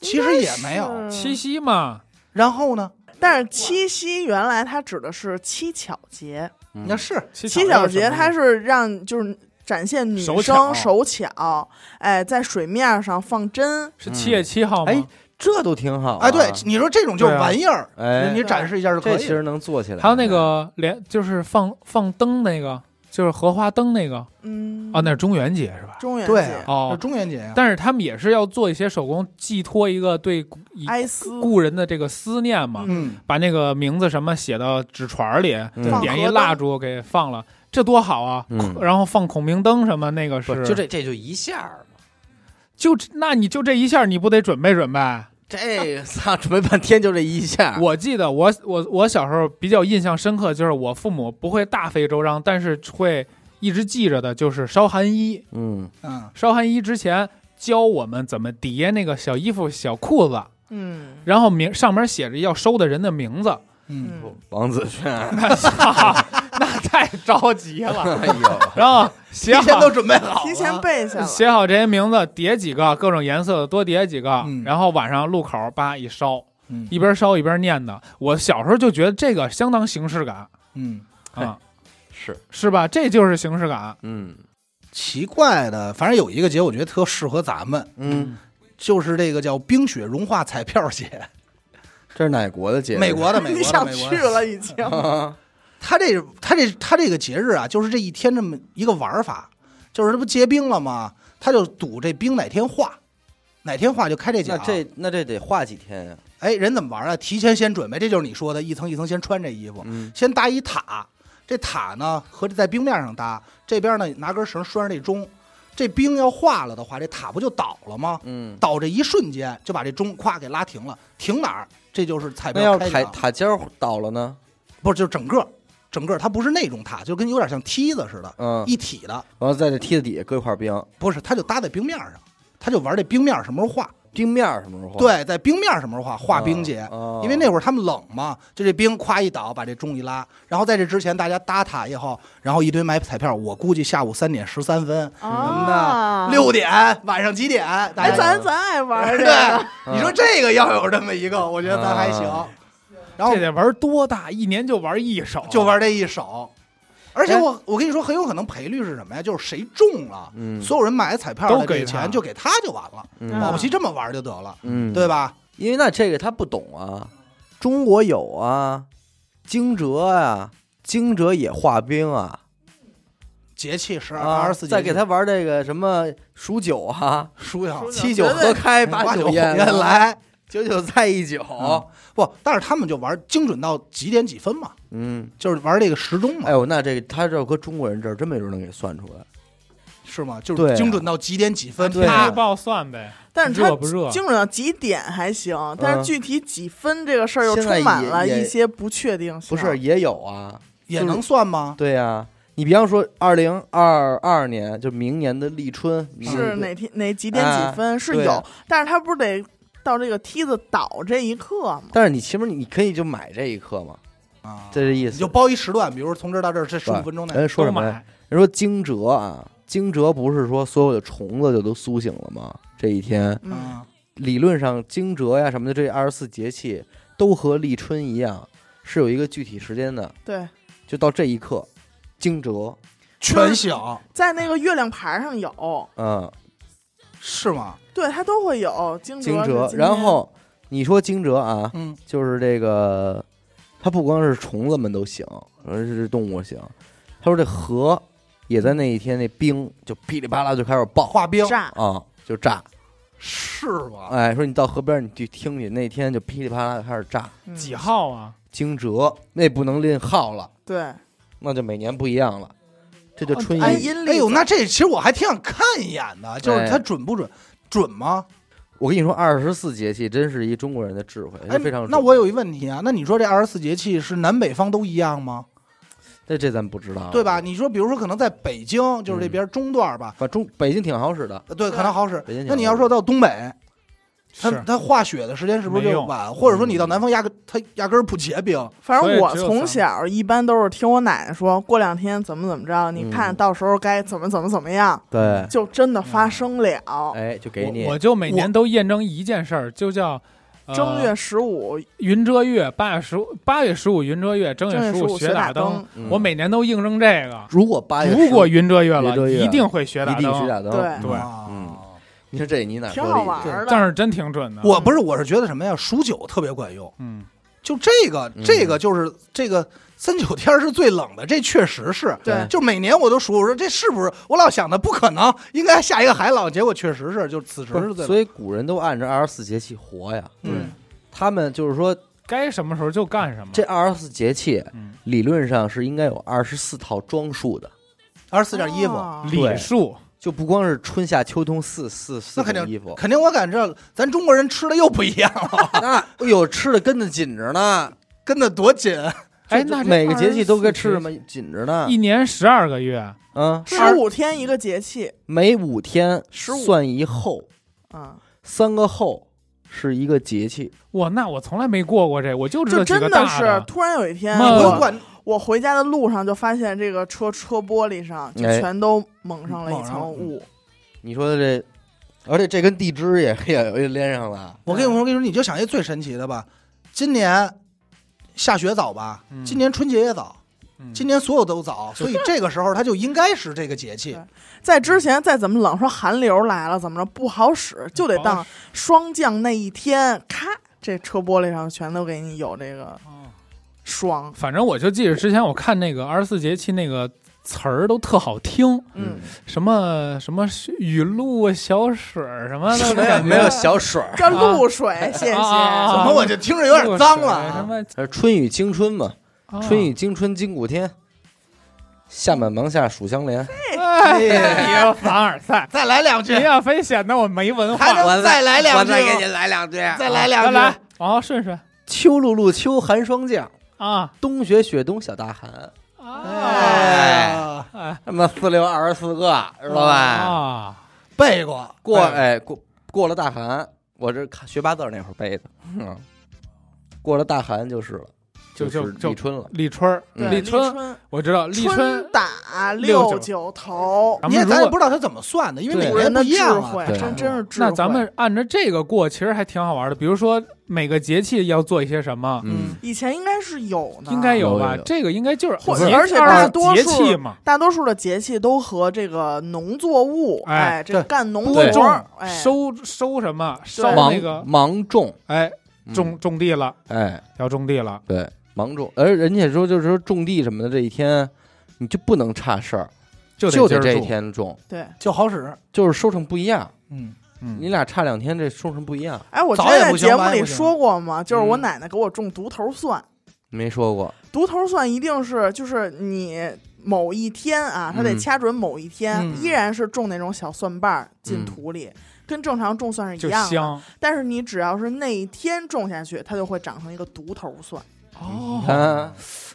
其实也没有。七夕嘛，然后呢？但是七夕原来它指的是七巧节，嗯那是七七巧节它是让就是展现女手生手巧，哎，在水面上放针，是七月七号吗？哎，这都挺好啊。哎，对，你说这种就是玩意儿，哎，你展示一下就可以。这其实能做起来。还有那个连就是放放灯那个，就是荷花灯那个。嗯，啊，那是中元节是吧？中元节。那哦，中元节呀，但是他们也是要做一些手工，寄托一个对哀思。故人的这个思念嘛，嗯，把那个名字什么写到纸船里，嗯。点一蜡烛给放了，这多好啊！嗯然后放孔明灯什么那个不是就这这就一下儿嘛，就那你就这一下，你不得准备准备？这 操准备半天就这一下。我记得我我我小时候比较印象深刻，就是我父母不会大费周章，但是会一直记着的，就是烧寒衣。嗯嗯，烧寒衣之前教我们怎么叠那个小衣服、小裤子，嗯然后名上面写着要收的人的名字。嗯，嗯，王子轩，太着急了。哎呦，然后写好提前都准备好了，提前背下了，写好这些名字，叠几个各种颜色的，多叠几个，嗯。然后晚上路口叭一烧，嗯。一边烧一边念的。我小时候就觉得这个相当形式感。嗯，啊，是，是吧？这就是形式感。嗯。奇怪的，反正有一个节，我觉得特适合咱们，嗯，就是这个叫冰雪融化彩票节，这是哪国的节日？美国的，美你国的，想美国去的。了已经，啊，他这他这他这个节日啊，就是这一天这么一个玩法，就是这不结冰了吗？他就赌这冰哪天化，哪天化就开这那奖。这那这得化几天呀？哎，人怎么玩啊？提前先准备，这就是你说的一层一层先穿这衣服，嗯先搭一塔，这塔呢和这在冰面上搭，这边呢拿根绳拴着这钟，这冰要化了的话，这塔不就倒了吗？嗯，倒这一瞬间就把这钟咵给拉停了，停哪儿？这就是彩那要是塔标开场，塔尖倒了呢？不是就整个整个它不是那种塔，就跟有点像梯子似的，嗯，一体的，然后在这梯子底下搁一块冰，不是，它就搭在冰面上，它就玩这冰面什么时候化？冰面儿什么时候化？对，在冰面什么时候化？化冰节。哦因为那会儿他们冷嘛，就这冰咵一倒，把这钟一拉，然后在这之前大家搭塔以后，然后一堆买彩票，我估计下午三点十三分，什么啊的，六点晚上几点？大哎，家咱咱爱玩这对个，，你说这个要有这么一个，我觉得咱还行啊。然后这得玩多大？一年就玩一手，就玩这一手，而且哎我我跟你说，很有可能赔率是什么呀？就是谁中了，嗯所有人买彩票都的给钱就给他就完了，嗯保不齐这么玩就得了，嗯，对吧？因为那这个他不懂啊，中国有啊，惊蛰啊，惊蛰也化冰啊，节气十二啊，二十四节气，再给他玩这个什么数九啊，数呀，七九合开，八九烟烟，来。九九再一九，嗯。不，但是他们就玩精准到几点几分嘛，嗯，就是玩这个时钟嘛，哎呦，那这个他这搁中国人这儿真没准能给算出来，是吗？就对啊。是精准到几点几分，对啊。啪。黑报算呗，但是它热不热？精准到几点还行，但是具体几分这个事儿又现在充满了一些不确定性。不是也有啊？也能算吗？对呀、你比方说二零二二年，就明年的立春是哪天哪几点哎几分是对有，但是他不是得到这个梯子倒这一刻嘛？但是你起码你可以就买这一刻嘛，啊，这是意思。你就包一时段，比如说从这儿到这儿这十五分钟内，人说什么呀？人说惊蛰啊，惊蛰不是说所有的虫子就都苏醒了吗？这一天嗯，啊，理论上惊蛰呀什么的，这二十四节气都和立春一样，是有一个具体时间的，对，就到这一刻，惊蛰，全响在那个月亮牌上有，嗯，是吗？对，它都会有惊蛰然后你说惊蛰啊，嗯，就是这个，它不光是虫子们都醒，而是动物醒。他说这河也在那一天，那冰就噼里啪啦就开始爆化冰炸，啊，就炸。是吗？哎，说你到河边你去听去，那天就噼里啪啦就开始炸。嗯几号啊？惊蛰那不能论号了，对，那就每年不一样了。这就春哎呦，那这其实我还挺想看一眼的，就是哎它准不准？准吗？我跟你说，二十四节气真是一中国人的智慧，哎非常。那我有一问题啊，那你说这二十四节气是南北方都一样吗？那这咱不知道，对吧？？你说，比如说可能在北京，就是这边中段吧，中北京挺好使的，对，可能好使北京。那你要说到东北，它是它化雪的时间是不是就晚？或者说你到南方压根它压根儿不结冰？反正我从小一般都是听我奶奶说，过两天怎么怎么着，你看嗯到时候该怎么怎么怎么样，对，就真的发生了。哎，就给你我我就每年都验证一件事儿，就叫、呃、正月十五，云遮月，八月十五八月十五云遮月，正正月十五雪打灯。。嗯我每年都应证这个，如果八月如果云遮月了，月一定会雪打灯。打灯，对对你说这你哪挺说理去好玩儿的。但是真挺准的。我不是，我是觉得什么呀？数九特别管用。嗯，就这个，嗯这个就是这个三九天是最冷的，这确实是。对就每年我都数，我说这是不是？我老想的不可能，应该下一个还冷，结果确实是，就此时不是最冷。所以古人都按照二十四节气活呀。嗯，他们就是说，该什么时候就干什么。这二十四节气嗯，理论上是应该有二十四套装束的，二十四件衣服，哦礼数就不光是春夏秋冬四四四那肯定种衣服。肯定我感觉咱中国人吃的又不一样了，那哎呦，吃的跟的紧着呢。跟的多紧。哎，那这每个节气都该吃什么紧着呢一？年十二个月，嗯，十五天一个节气，每五天十五算一后，啊，三个后是一个节气。哇，那我从来没过过这，我就知道就几个真的。突然有一天，妈我管我回家的路上就发现这个车车玻璃上就哎全都蒙上了一层雾。你说的这，而且这跟地支也也连上了。我跟你说，我跟你说，你就想一最神奇的吧，今年下雪早吧，嗯今年春节也早，嗯今年所有都早，所以这个时候它就应该是这个节气。在之前再怎么冷，说寒流来了怎么着不好使，就得当霜降那一天，咔，这车玻璃上全都给你有这个哦。霜。反正我就记着之前我看那个二十四节气那个词儿都特好听，嗯，什么什么雨露啊、小水儿什么的，没有没有小水儿，叫露水，谢谢。啊怎么我就听着有点脏了什么呃春雨惊春嘛，啊春雨惊春今古天，夏满芒夏暑相连，哎呀，凡尔赛，再来两句您，要非显得我没文化还，能再来两句吗，来两句。再来两句，来来，往后顺顺秋露露秋寒霜降，啊，冬雪雪冬小大寒，哎，哎，他妈四六二十四个，知道吧？啊，背过过哎过过了大寒，我这看学八字儿那会儿背的，嗯，过了大寒就是了，就是就立春了。立春立春，我知道立春春，打六九头，你也咱也不知道他怎么算的，因为每个人的智不一样啊。慧，真真是智慧。那咱们按照这个过，其实还挺好玩的。比如说每个节气要做一些什么，嗯，以前应该是有的，应该有吧这个应该就是而且大多数气嘛，大多数的节气都和这个农作物，哎哎，这个干农播活，哎，收收什么？收那个，芒种，哎，嗯种种地了，哎，要种地了，对，芒种，而人家说就是说种地什么的这一天，你就不能差事儿，就就得这一。天种，对。就好使，就是收成不一样，嗯，嗯。你俩差两天，这收成不一样。哎，我之前在节目里说过吗，就是我嗯。奶奶给我种独头蒜，没说过，独头蒜一定是就是你某一天啊，它得嗯。掐准某一天，嗯。依然是种那种小蒜瓣儿进嗯土里，跟正常种蒜是一样的。香。但是你只要是那一天种下去，它就会长成一个独头蒜。哦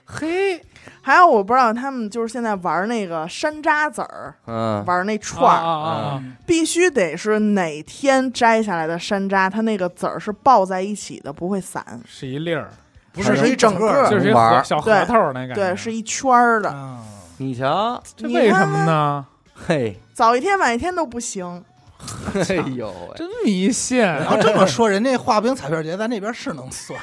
嘿，还有我不知道他们就是现在玩那个山楂籽儿，嗯，玩那串儿，啊啊啊！必须得是哪天摘下来的山楂，它那个籽儿是抱在一起的，不会散。是一粒儿，不是是一整个，就是一玩儿核小核桃那感觉。对，是一圈儿的。啊你瞧，这为什？么呢？嘿，早一天晚一天都不行。哎呦 喂，真迷信。你要这么说，人家画饼彩票节在那边是能算，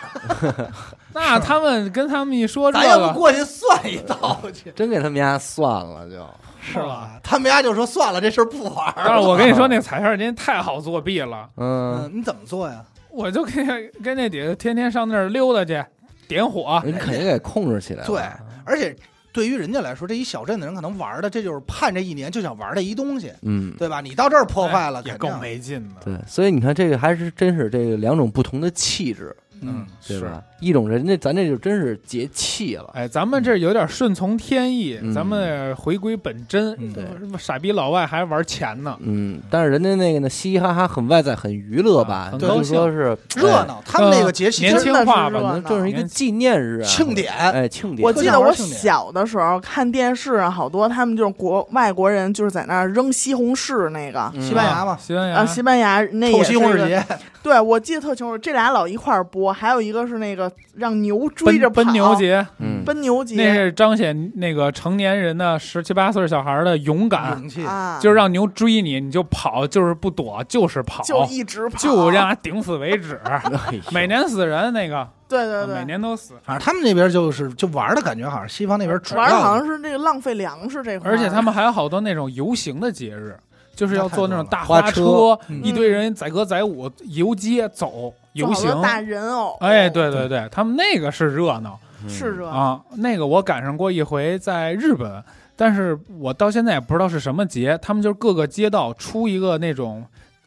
那他们跟他们一说这咱要不个，过去算一道去，真给他们家算了就，是吧？他们家就说算了，这事儿不玩儿但是我跟你说，那彩票真太好作弊了。嗯，嗯，你怎么做呀？我就跟跟那底下天天上那儿溜达去，点火。人肯定给控制起来了。对，而且对于人家来说，这一小镇的人可能玩的，这就是盼这一年就想玩的一东西，嗯，对吧？你到这儿破坏了，也够没劲的。对，所以你看这个还是真是这个两种不同的气质，嗯，对吧？一种人家咱这就真是节气了，哎，咱们这有点顺从天意，嗯咱们回归本真。嗯对。傻逼老外还玩钱呢，嗯，但是人家那个呢，嘻嘻哈哈，很外在，很娱乐吧啊，很高兴。说是哎热闹。他们那个节气年真的轻化吧真的是热闹可能正是一个纪念日啊，庆典，哎，庆典。我记得我小的时候看电视啊，好多他们就是国外国人，就是在那儿扔西红柿那个。嗯。西班牙嘛，西班牙。啊，西班牙那也是一个西红柿节，对，我记得特清楚，这俩老一块儿播，还有一个是那个让牛追着跑，奔奔牛节，嗯，奔牛节。那是彰显那个成年人的十七八岁小孩的勇敢，勇气，啊，就是让牛追你，你就跑，就是不躲，就是跑，就一直跑，就让他顶死为止。每年死人那个，对对对，每年都死，反正他们那边就是就玩的感觉，好像西方那边主要玩的好像是这个浪费粮食这块儿，而且他们还有好多那种游行的节日，就是要坐那种大花车，嗯一堆人载歌载舞游街走游行。大人偶，哎，对对对，他们那个是热闹是热闹，啊，那个我赶上过一回，在日本，但是我到现在也不知道是什么节，他们就是各个街道出一个那种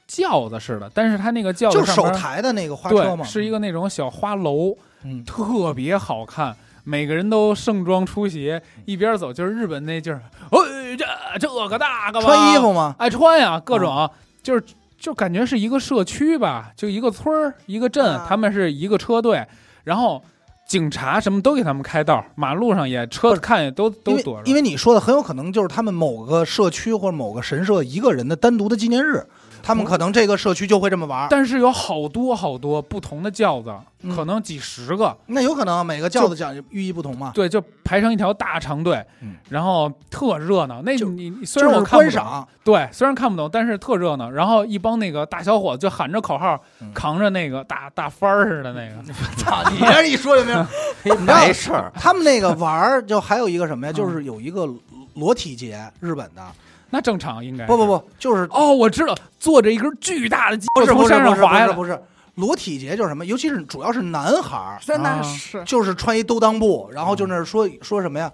轿子似的，但是他那个轿子就手抬的那个花车对，嘛，是一个那种小花楼，嗯，特别好看。每个人都盛装出席，一边走就是日本那劲儿，哎，这这个大个吧，穿衣服吗？爱穿呀，各种、就是就感觉是一个社区吧，就一个村儿一个镇，啊。他们是一个车队，然后警察什么都给他们开道，马路上也车看也都都躲着，因为你说的很有可能就是他们某个社区或者某个神社一个人的单独的纪念日，他们可能这个社区就会这么玩儿。但是有好多好多不同的轿子，嗯可能几十个，那有可能每个轿子讲寓意不同嘛，对，就排成一条大长队，嗯然后特热闹。那就你你虽就是然我看不懂，观赏。对，虽然看不懂，但是特热闹。然后一帮那个大小伙子就喊着口号，嗯扛着那个大大幡儿似的那个，操，你这一说就没有？没事儿，他们那个玩儿就还有一个什么呀？嗯 就是有一个裸体节，日本的。那正常应该不不不，就是哦，我知道，坐着一根巨大的鸡不是从山不是不是上滑下来，不是不是。裸体节就是什么？尤其是主要是男孩儿，真啊的是就是穿一兜裆布，然后就那儿说说什么呀，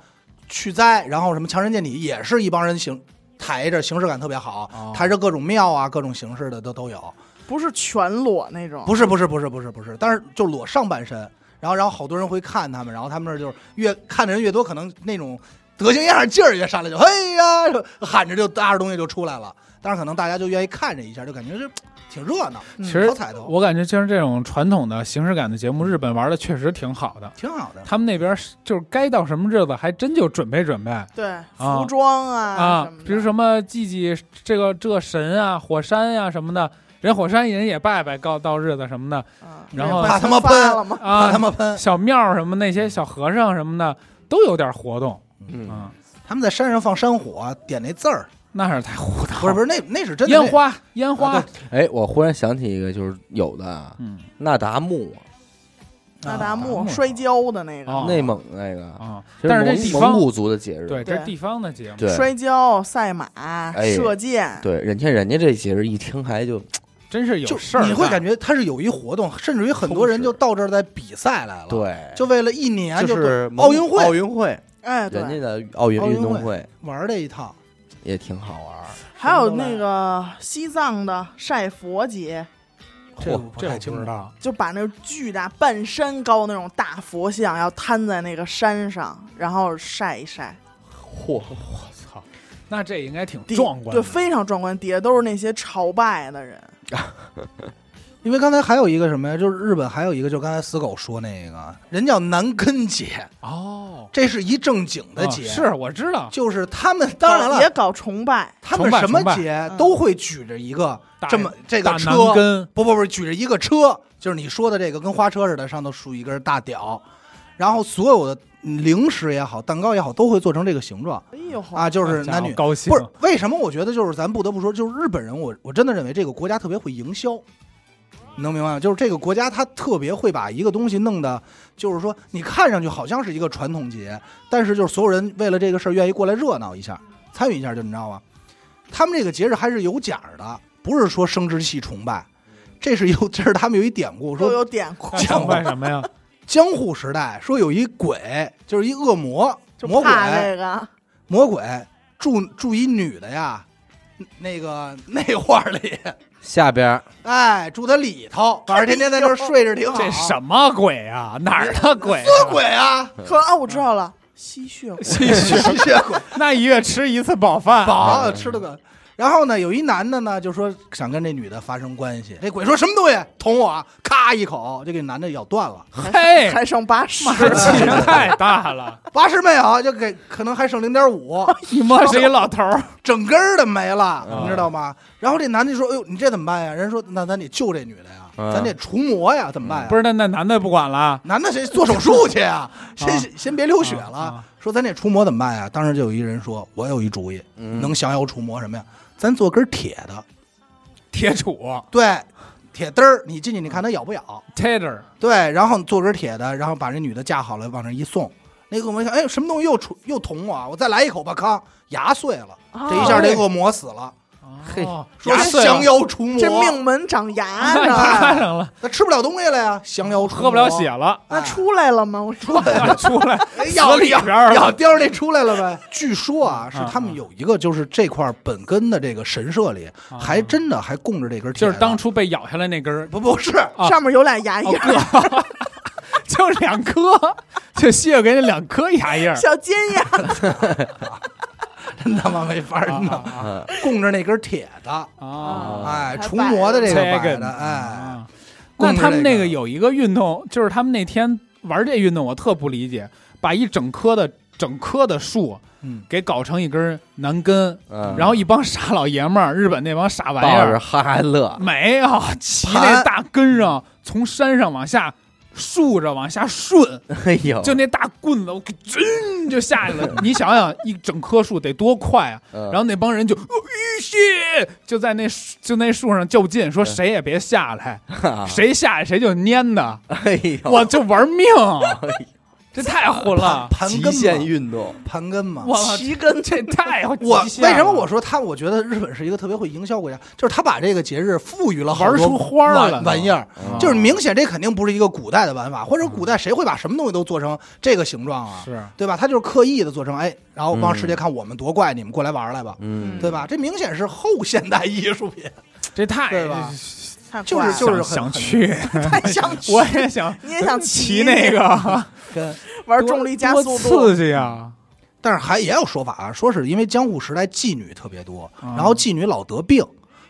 去灾，然后什么强身健体，也是一帮人形抬着，形式感特别好，哦。抬着各种庙啊，各种形式的都都有。不是全裸那种，不是不是不是不是不是，但是就裸上半身，然后然后好多人会看他们，然后他们那儿就是越看的人越多，可能那种德行样劲儿也上来就嘿呀，喊着就搭着东西就出来了。但是可能大家就愿意看这一下，就感觉是挺热闹，嗯其实好彩头，我感觉就是这种传统的形式感的节目，日本玩的确实挺好的。挺好的。他们那边是就是该到什么日子，还真就准备准备对，服装啊啊比如什么祭祭这个这个神啊、火山呀、什么的，人火山人也拜拜，告到日子什么的啊然后怕他妈喷了吗？啊，他妈喷，小庙什么那些小和尚什么的都有点活动嗯，啊，他们在山上放山火，点那字儿，那是太胡闹。了。不是不是，那那是真的烟花烟花。啊，哎，我忽然想起一个，就是有的啊，嗯。那达慕啊，那达达慕慕摔跤的那哦。个，内蒙那个，啊，其实但是这蒙地方蒙古族的节日，对，这是对地方的节目，对。摔跤、赛马、哎。射箭，对，人家人家这节日一听还就真是有就事儿干。你会感觉他是有一活动，甚至于很多人就到这儿在比赛来了，，对，就为了一年就是奥运会。奥运会，哎，人家对，的奥运奥运运动会会玩这一套。也挺好玩儿。还有那个西藏的晒佛节，这这我不知。道。就把那巨大半山高那种大佛像要摊在那个山上，然后晒一晒，嚯，我操，那这应该挺壮观的。对，非常壮观。底下都是那些朝拜的人，因为刚才还有一个什么呀？就是日本还有一个，就刚才死狗说那个人叫南根节，哦，这是一正经的啊节，是我知道，就是他们当然了，也搞崇拜，他们什么节嗯。都会举着一个这么这个车，根。不不不，举着一个车，就是你说的这个跟花车似的，上头竖一根大屌，然后所有的零食也好，蛋糕也好，都会做成这个形状。哎呦。啊，就是男女。高兴，不是为什么？我觉得就是咱不得不说，就是日本人，我我真的认为这个国家特别会营销，你能明白吗？就是这个国家他特别会把一个东西弄的，就是说你看上去好像是一个传统节，但是就是所有人为了这个事儿愿意过来热闹一下，参与一下，就你知道吗？他们这个节日还是有讲的，不是说生殖器崇拜，这是有这是他们有一典故，都说有典故，崇拜什么呀？江户时代说有一鬼，就是一恶魔就魔鬼，怕那个魔鬼住住一女的呀，那个内画里，下边儿哎，住他里头，反正天天在那儿睡着挺好。这什么鬼啊？哪儿的鬼啊？色鬼啊，说啊，我知道了，吸血鬼，吸血吸血鬼，那一月吃一次饱饭，饱吃了个。然后呢，有一男的呢，就说想跟这女的发生关系。这鬼说什么东西？捅我啊，咔一口就给男的咬断了，嘿，还剩八十，妈气量太大了！八十没有，就给可能还剩零点五，你摸是一老头儿，整根儿的没了，嗯你知道吗？然后这男的就说：“哎呦，你这怎么办呀？”人说：“那咱得救这女的呀，嗯咱得除魔呀，怎么办呀？”不是那那男的不管了，男的谁做手术去呀？先先别流血了啊啊。说咱这除魔怎么办呀？当时就有一人说：“我有一主意，嗯能降妖除魔什么呀？咱做根铁的，铁杵对，铁嘚儿，你进去你看它咬不咬？tater，对，然后做根铁的，然后把这女的架好了，往那一送。那恶魔一看，哎，什么东西又杵又捅我啊？我再来一口吧，康，牙碎了。啊这一下这恶魔死了，嘿哦说牙降妖除魔，这命门长牙看呢，上了，那吃不了东西了呀，降妖喝不了血，了，那出来了吗？我说。出来哎咬死里边儿了。咬叼着那出来了呗。据说啊，是啊他们有一个就是这块本根的这个神社里，啊。还真的还供着这根，就是当初被咬下来那根，不不是。啊 上面有俩牙印 就两颗，就谢给那两颗牙印儿，小尖牙，真他妈没法啊弄，供着那根铁的，啊。哎，除魔的这个摆的，哎，那他们那个有一个运动，就是他们那天玩这运动，我特不理解，把一整棵的整棵的树嗯，给搞成一根南根，嗯，然后一帮傻老爷们儿，日本那帮傻玩意儿，哈哈乐，没有骑那大根上，从山上往下竖着往下顺，哎呦，就那大棍子，我给真就下去了。你想想，一整棵树得多快啊！嗯。然后那帮人就吁嘘，就在那就那树上较劲，说谁也别下来，谁下来谁就蔫的，哎呦，我就玩命，这太混了。盘根限，运动，盘根嘛。我操，齐根。这太我极限了。为什么我说他？我觉得日本是一个特别会营销国家，就是他把这个节日赋予了好多玩出花儿玩了。玩意儿，嗯就是明显这肯定不是一个古代的玩法，或者古代谁会把什么东西都做成这个形状啊？是。对吧？他就是刻意的做成哎，然后让嗯世界看我们多怪，你们过来玩来吧，嗯，对吧？这明显是后现代艺术品，这太对吧？太就是就是想去，太想去我也想你也想骑那个，跟玩重力加速多度，刺激啊！但是还也有说法啊，说是因为江户时代妓女特别多，啊然后妓女老得病，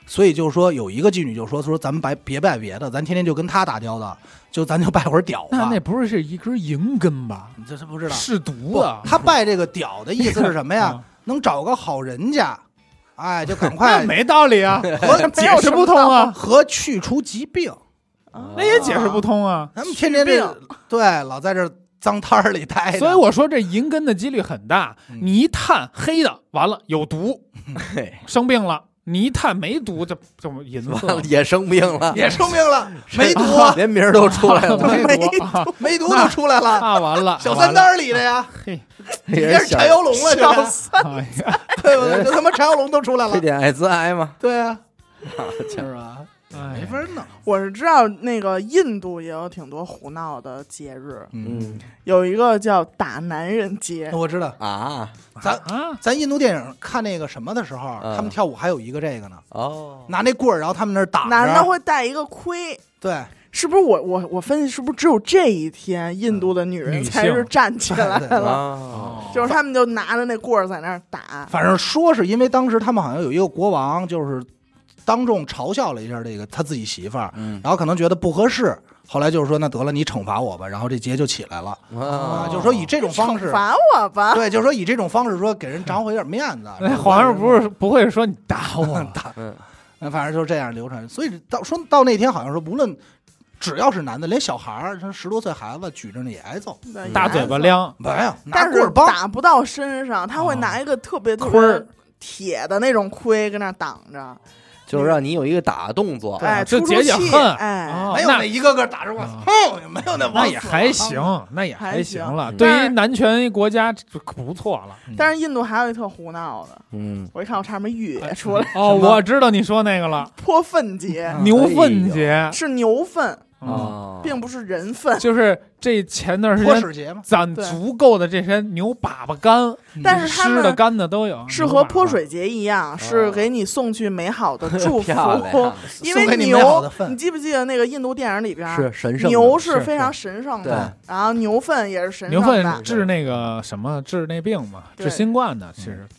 所以就是说有一个妓女就说说咱们拜别拜别的，咱天天就跟他打交道，就咱就拜会儿屌吧。那那不是是一根银根吧？你这是不知道？是毒不的，，他拜这个屌的意思是什么呀啊？能找个好人家，哎，就赶 那快没道理啊，和解释不通啊，和去除疾病。那也解释不通啊。咱们天天这治对老在这脏摊儿里待着，所以我说这银根的几率很大，嗯。你一探黑的，完了有毒，嘿，生病了；你一探没毒，就就银色 也生病了，也生病了，没毒，连名儿都出来了，没毒啊，没毒都出来了。那完了，小三单里的呀，嘿，你这是柴油龙了，这是哎呀，对不对？就他妈柴油龙都出来了，这点艾滋癌嘛，对啊，是吧？哎。没法弄。我是知道那个印度也有挺多胡闹的节日，嗯。有一个叫打男人节，我知道，啊。咱啊，咱印度电影看那个什么的时候，嗯。他们跳舞还有一个这个呢，哦，拿那棍儿，然后他们那儿打男的会戴一个盔。对，是不是我我我分析是不是只有这一天印度的女人才是站起来了？啊，就是他们就拿着那棍儿在那儿打，反正说是因为当时他们好像有一个国王，就是当众嘲笑了一下这个他自己媳妇儿，嗯然后可能觉得不合适，后来就是说那得了，你惩罚我吧，然后这节就起来了啊，啊，就是说以这种方式惩，罚我吧。对，就是说以这种方式说给人长回点面子。那皇上不是不会说你打我，打，嗯嗯反正就是这样流传。所以到说到那天，好像说无论只要是男的，连小孩儿，像十多岁孩子举着呢也挨揍，对大嘴巴也亮，没有拿但是棍儿帮。打不到身上，他会哦拿一个特别特盔儿别铁的那种盔跟那儿挡着，就是让你有一个打的动作，哎，就出出气解解恨哎，没有那一个个打着我，啊。哼，没有那那也还行，那也还行了。嗯对于男权国家就不错了。但是印度还有一特胡闹的，嗯，我一看我差点哕出来，哦，我知道你说那个了，泼粪节。嗯。牛粪节。是牛粪，嗯啊，并不是人粪，就是这前段时间泼屎节嘛，攒足够的这些牛粑粑干，但是他湿的们干的都有，是和泼水节一样，是给你送去美好的祝福。漂亮，因为送给你美好牛的，粪你记不记得那个印度电影里边，是神圣的，牛是非常神圣的，然后牛粪也是神牛圣的。粪，治那个什么治那病嘛，对。治新冠的。其实。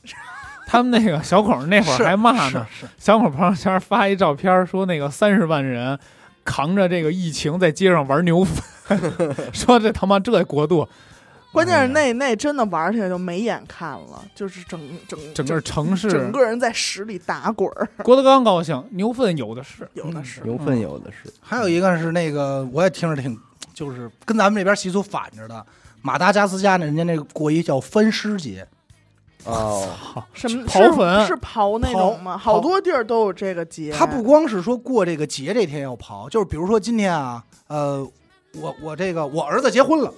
他们那个小孔那会儿还骂呢，是是。小孔朋友圈发一照片，说那个三十万人扛着这个疫情在街上玩牛。粪，说这他妈这国度。关键是那那真的玩起来就没眼看了，就是整整整个城市，整个人在屎里打滚儿，郭德纲高兴，牛粪有的是。有的是。牛粪有的是，还有一个是那个，我也听着挺，就是跟咱们这边习俗反着的。马达加斯加呢，人家那个过一叫分尸节，哦，什么刨坟是是刨那种吗？好多地儿都有这个节。他不光是说过这个节这天要刨，就是比如说今天啊，呃，我我这个我儿子结婚了，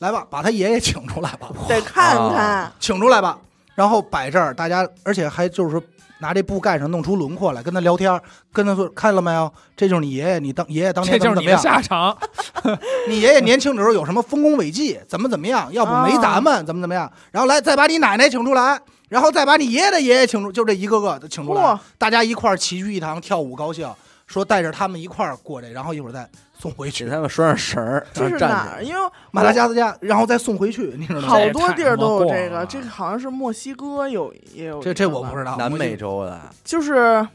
来吧，把他爷爷请出来吧，得看看，请出来吧，然后摆这儿，大家而且还就是说拿这布盖上，弄出轮廓来，跟他聊天，跟他说看了没有，这就是你爷爷，你当爷爷当这年怎么就是你的怎么样，下场，你爷爷年轻的时候有什么丰功伟绩，怎么怎么样，要不没咱们怎么怎么样，然后来再把你奶奶请出来。然后再把你爷爷的爷爷请出，就这一个个的请出来嚯，大家一块儿齐聚一堂跳舞高兴，说带着他们一块儿过这，然后一会儿再送回给去。他们拴上绳儿，这是哪儿？因为马达加斯加，然后再送回去，你知道吗？好多地儿都有这个，这个好像是墨西哥有也有。这这我不知道。南美洲的，就是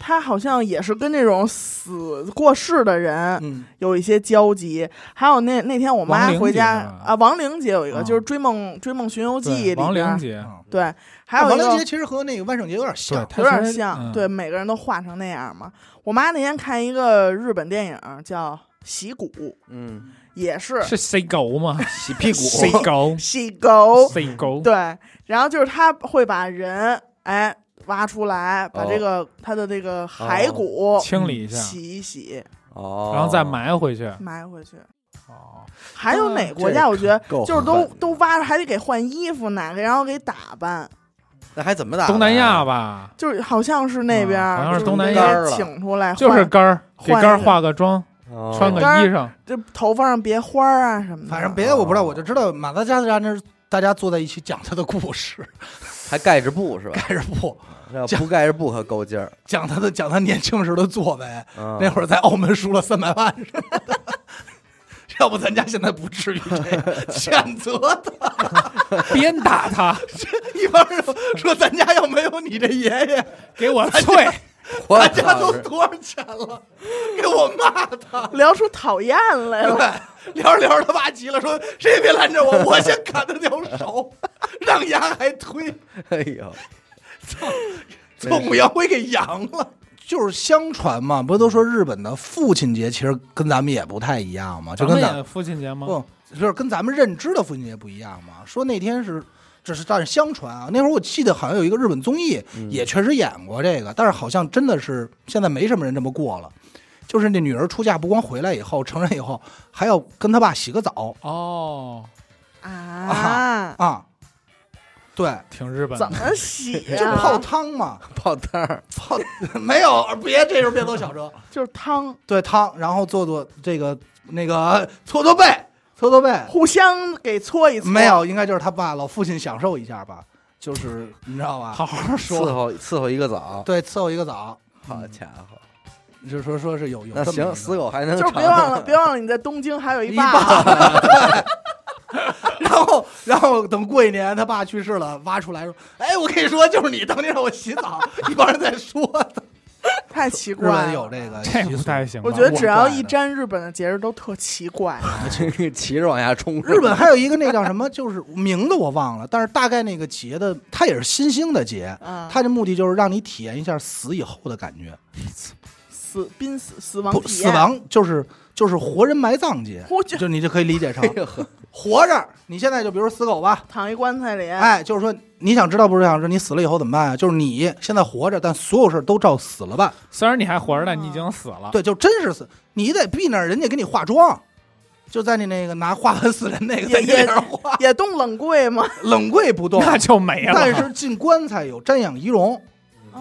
他好像也是跟那种死过世的人有一些交集。还有那那天我妈回家啊，亡灵节有一个，啊。就是《追梦追梦寻游记》亡里边。灵节，嗯。对，还有一个亡灵节其实和那个万圣节有点像。有点像，嗯。对，每个人都画成那样嘛。我妈那天看一个日本电影叫《洗骨》，嗯，也是。是洗狗吗？洗屁股，塞狗，洗狗，塞狗，对，然后就是他会把人哎挖出来，把哦。这个它的这个骸骨清理一下，洗一洗，哦，然后再埋回去。埋回去。哦，还有哪国家？我觉得就是都都挖着，还得给换衣服哪个，然后给打扮，那还怎么打？东南亚，吧，就是好像是那边好像是东南亚。请出来，就是杆儿，给杆儿换个化个妆，哦。穿个衣裳，这头发上别花儿啊什么的。反正别的我不知道，我就知道马达加斯加那是大家坐在一起讲他的故事，还盖着布是吧？盖着布要不盖着布可够劲儿。讲他的讲他年轻时的作为，嗯那会儿在澳门输了三百万什么的。要不咱家现在不至于这样，谴责他。鞭打他，一帮人说说咱家要没有你这爷爷，给我啐。我咱家都多少钱了？给我骂他。聊出讨厌来了。对，聊着聊着他爸急了，说谁也别拦着我，我先砍他条手，让牙还推，哎呦，做母羊灰给扬了。就是相传嘛，不都说日本的父亲节其实跟咱们也不太一样嘛，就跟咱咱们父亲节吗？不就是跟咱们认知的父亲节不一样嘛？说那天是，这是但是相传啊，那会儿我记得好像有一个日本综艺也确实演过这个，但是好像真的是现在没什么人这么过了。就是那女儿出嫁不光回来以后成人以后，还要跟他爸洗个澡哦，啊，啊。对，挺日本的。怎么洗 就？泡汤嘛，泡汤儿，泡没有，别这时候别走小车，就是汤，对汤，然后做做这个那个搓搓背，搓搓背，互相给搓一搓。没有，应该就是他爸老父亲享受一下吧，就是你知道吧？好好说。伺，候伺候一个澡，对，伺候一个澡，好家伙，就说说是有有那行，死狗还能就是别忘了，别忘了你在东京还有一一爸。爸，然后然后等过一年他爸去世了，挖出来说，哎，我跟你说，就是你当年让我洗澡，一帮人在说的。太奇日本怪了。有这个这不，太行吧。我觉得只要一沾日本的节日都特奇怪。这个骑着往下冲。日本还有一个那叫什么，就是名字我忘了，但是大概那个节的，它也是新兴的节，嗯，它的目的就是让你体验一下死以后的感觉，死濒死死亡，体验，死亡就是就是活人埋葬节，就你就可以理解成活着，你现在就比如死狗吧，躺一棺材里，哎，就是说你想知道不是想知道你死了以后怎么办啊？就是你现在活着，但所有事都照死了办。虽然你还活着，但你已经死了。对，就真是死，你得避那儿，人家给你化妆，就在你那个拿花盆死人那个，在脸上画，也冻冷柜吗？冷柜不动，那就没了。但是进棺材有瞻仰仪容，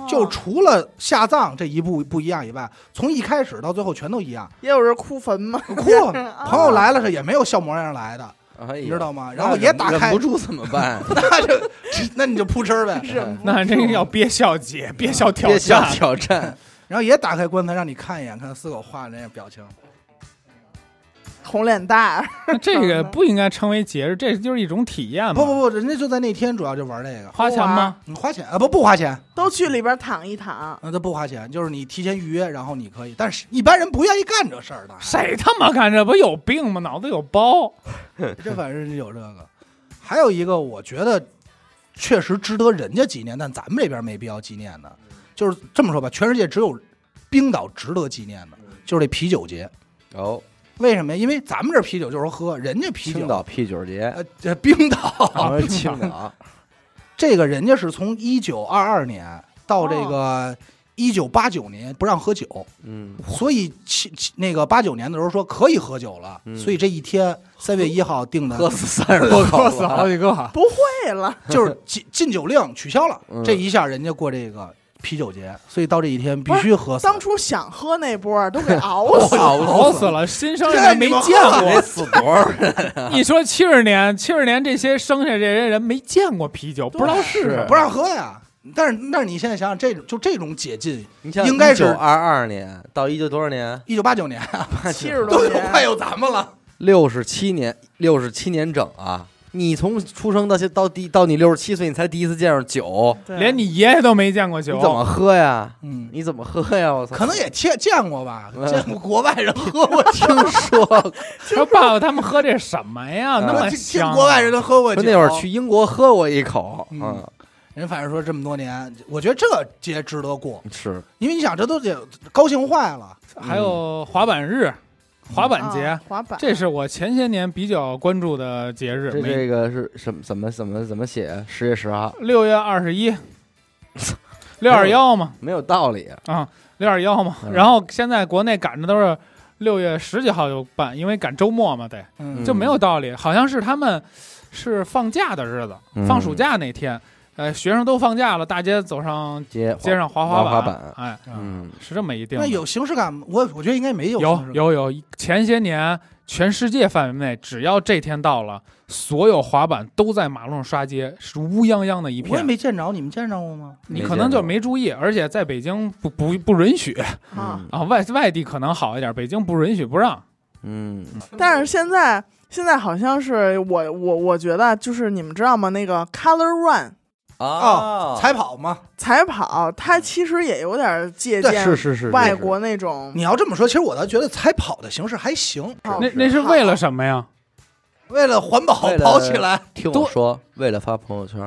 就哦除了下葬这一步不一样以外，从一开始到最后全都一样。也有人哭坟吗？哭，朋友来了是也没有笑模样来的，哎你知道吗？然后也打开忍不，住怎么办？那就 那你就扑哧呗。那这个要憋笑节，憋笑挑战。挑战，然后也打开棺材让你看一眼，看死狗画的那个表情。红脸蛋儿，这个不应该称为节日，这就是一种体验嘛。不不不，人家就在那天主要就玩这个，花钱吗？你花钱啊？不不花钱，都去里边躺一躺。那都不花钱，就是你提前预约，然后你可以，但是一般人不愿意干这事儿的。谁他妈干这不有病吗？脑子有包。这反正是有这个。还有一个，我觉得确实值得人家纪念，但咱们这边没必要纪念的。就是这么说吧，全世界只有冰岛值得纪念的，就是这啤酒节。哦，为什么呀？因为咱们这啤酒就是喝，人家啤酒。青岛啤酒节，呃，这冰岛。我们青岛，这个人家是从一九二二年到这个一九八九年不让喝酒，嗯，所以七七那个八九年的时候说可以喝酒了，嗯。所以这一天三月一号定的 喝死三十多口喝死好了，几个。不会了，就是禁禁酒令取消了，嗯。这一下人家过这个啤酒节，所以到这一天必须喝死。当初想喝那波儿都给熬死了。熬死了，新生人没见得过。死多少人？你说七十年，七十年这些生下这些人没见过啤酒，不知道是什么不让喝呀。但是，但是你现在想想，这种就这种解禁，你像应该是九二二年到一九多少年？一九八九年啊，七十都有多年，快有咱们了。六十七年，六十七年整啊！你从出生到现到第到你六十七岁，你才第一次见着酒，连你爷爷都没见过酒。你怎么喝呀？嗯，你怎么喝呀？我操！可能也见见过吧，嗯见过国外人喝过，听 说说爸爸他们喝这什么呀？嗯那么听。国外人都喝过酒。那会儿去英国喝过一口，嗯嗯，人反正说这么多年，我觉得这节值得过，是因为你想，这都得高兴坏了。还有滑板日、滑板节啊，滑板，这是我前些年比较关注的节日。这这个是什么？怎么怎么怎么写？十月十号六月二十一，六二幺嘛，没有道理。啊，六二幺嘛。嗯然后现在国内赶的都是六月十几号就办，因为赶周末嘛，得嗯就没有道理。好像是他们是放假的日子，嗯放暑假那天，呃，学生都放假了，大街走上街街上滑滑板，板哎，嗯，是这么一定。那有形式感吗？我我觉得应该没有有有有，前些年全世界范围内，只要这天到了，所有滑板都在马路上刷街，是乌泱泱的一片我也。没见着，你们见着过吗？你可能就没注意，而且在北京不不不允许啊，嗯啊，外外地可能好一点，北京不允许不让。嗯，但是现在现在好像是我我我觉得就是你们知道吗？那个 Color Run 哦，啊，彩跑嘛。彩跑，它其实也有点借鉴是是是外国那种。你要这么说，其实我倒觉得彩跑的形式还行，那那是为了什么呀？为了环保跑起来。听多。我说，为了发朋友圈，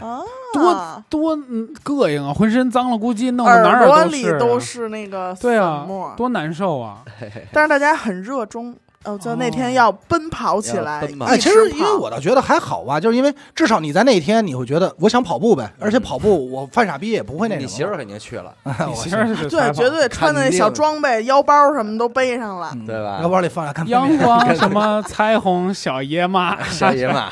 啊，多多嗯膈应啊，浑身脏了估计，弄得哪耳朵里儿都是啊，都是那个对啊多难受啊！但是大家很热衷，哦，就那天要奔跑起来，要奔跑。哎，其实因为我倒觉得还好吧，就是因为至少你在那天你会觉得我想跑步呗，而且跑步我犯傻逼也不会那。你媳妇儿肯定去了，你媳妇儿是 对，绝对穿的那小装备、腰包什么都背上了。嗯。对吧？腰包里放俩看阳光什么 彩虹小野马，小野马，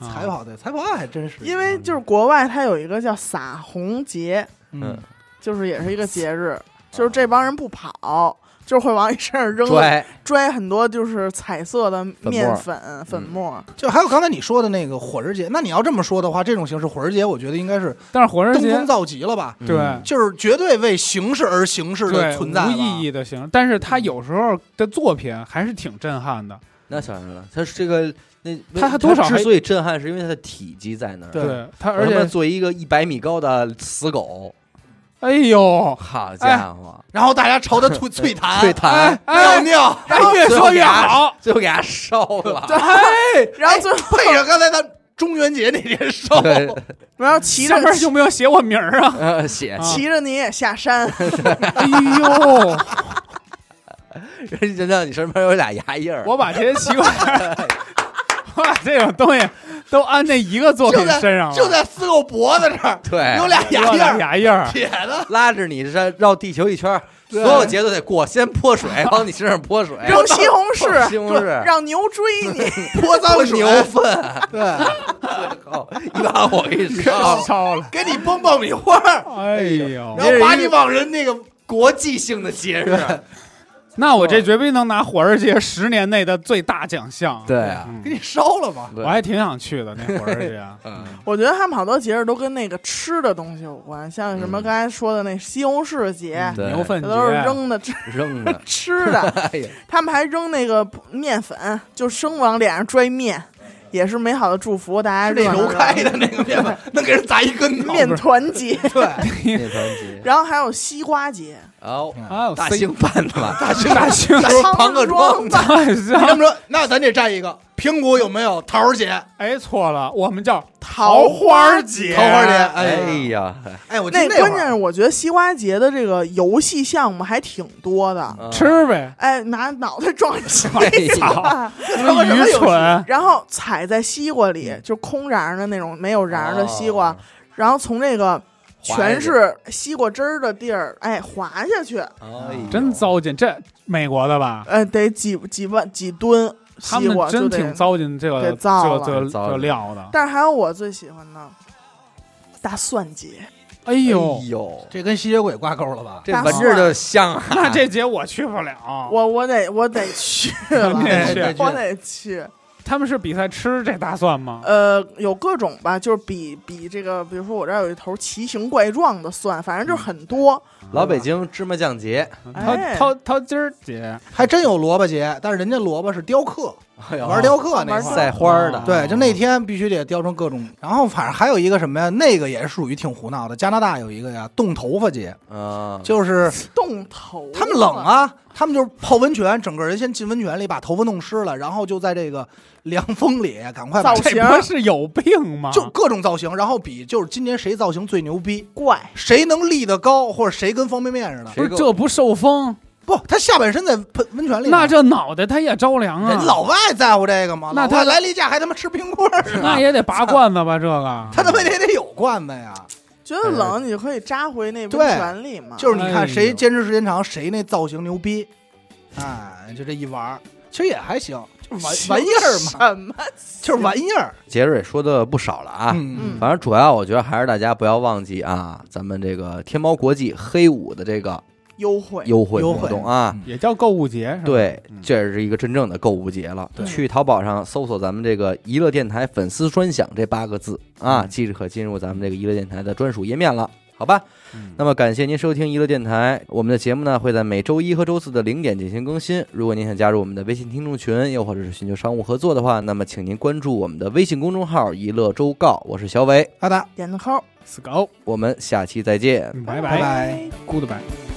彩跑对彩跑还真是，因为就是国外它有一个叫撒红节，嗯，就是也是一个节日，就是这帮人不跑，就会往你身上扔拽，拽很多就是彩色的面粉粉末。就还有刚才你说的那个火人节，那你要这么说的话，这种形式火人节，我觉得应该是但是火人节登峰造极了吧？对嗯就是绝对为形式而形式的对存在了，无意义的行，但是他有时候的作品还是挺震撼的。那当然了，他是这个那他还多少还之所以震撼，是因为他的体积在那儿。对对他，而且而且作为一个一百米高的死狗，哎呦，好家伙，然后大家朝他吐啐痰，对弹，哎哎尿尿，哎越说越好，最后给他烧了。对，然后最后，配上刚才咱中元节那天烧，对，然后骑着上面有没有写我名儿啊？呃，写。啊。骑着你也下山，哎呦，人家让你身边有俩牙印儿，我把这些奇怪，我把这种东西都安那一个作品就在身上了，就在死狗脖子这儿 对。有俩牙印儿，牙印儿，铁的，拉着你这绕地球一圈儿，所有节都得过，先泼水，往你身上泼水，扔西红柿，西红柿，让牛追你。泼脏水，牛粪，对，靠，一把火给你烧，烧了，给你崩爆米花儿，哎呦，然后把你往人那个国际性的节日，那我这绝对能拿火人节十年内的最大奖项。对啊。嗯。给你烧了吧。我还挺想去的那火人节。嗯，我觉得他们好多节日都跟那个吃的东西有关，像什么嗯。刚才说的那西红柿节，对。牛粪节这都是扔的吃 扔的，吃的。哎呀，他们还扔那个面粉，就生往脸上拽面，也是美好的祝福。大家是那揉开的那个面粉，能给人砸一跟头。面团节，对，面团节，然后还有西瓜节，哦，还有大兴办的吧？大兴大兴，庞各庄吧，太你这么说，那咱得占一个。平谷有没有桃儿姐？哎错了，我们叫桃花节，桃花节哎哎呀，哎，我记那关键是我觉得西瓜节的这个游戏项目还挺多的。嗯。吃呗，哎，拿脑袋撞西哎呀。瓜，他妈愚蠢。然后踩在西瓜里，就空瓤的那种没有瓤的西瓜，哦。然后从这个全是西瓜汁儿的地儿，哎，滑下去，哎真糟践，这美国的吧？呃，得几几万几吨他们真挺。糟践这个给这造了个这个这个料的。但是还有我最喜欢的大蒜节，哎呦哎，呦，这跟吸血鬼挂钩了吧？这闻着就香啊！那这节我去不了。我我得我得去 了，你得去我得去。他们是比赛吃这大蒜吗？呃，有各种吧，就是比比这个，比如说我这儿有一头奇形怪状的蒜，反正就是很多。老北京芝麻酱节，掏哎掏掏筋儿节，还真有萝卜节，但是人家萝卜是雕刻，玩雕刻那玩块儿。赛花的哦，对，就那天必须得雕成各种。然后反正还有一个什么呀？那个也是属于挺胡闹的。加拿大有一个呀，冻头发节，嗯，就是冻头，他们冷，啊，他们就是泡温泉，整个人先进温泉里把头发弄湿了，然后就在这个凉风里赶快把造型这不是有病吗？就各种造型，然后比就是今年谁造型最牛逼，怪谁能立得高，或者谁跟方便面似的。不是这不受风，不，他下半身在喷温泉里呢，那这脑袋他也着凉啊。人老外在乎这个吗？那他老外来例假还他妈吃冰棍儿呢，那也得拔罐子吧？这个 他他妈也得有罐子呀。觉得冷，你就可以扎回那温对泉里嘛。就是你看谁坚持时间长，谁那造型牛逼，哎，就这一玩儿，其实也还行，就是玩玩意儿嘛，什么？就是玩意儿。杰瑞说的不少了啊。嗯反正主要我觉得还是大家不要忘记啊，咱们这个天猫国际黑五的这个优惠，优惠活优惠动啊。嗯也叫购物节是吧？对嗯，这是一个真正的购物节了。去淘宝上搜索咱们这个“娱乐电台粉丝专享”这八个字啊，嗯即可进入咱们这个娱乐电台的专属页面了。好吧？嗯那么感谢您收听娱乐电台，我们的节目呢会在每周一和周四的零点进行更新。如果您想加入我们的微信听众群，又或者是寻求商务合作的话，那么请您关注我们的微信公众号“娱乐周告”，我是小伟，好的，点个扣，死狗，我们下期再见。拜拜拜。，Goodbye。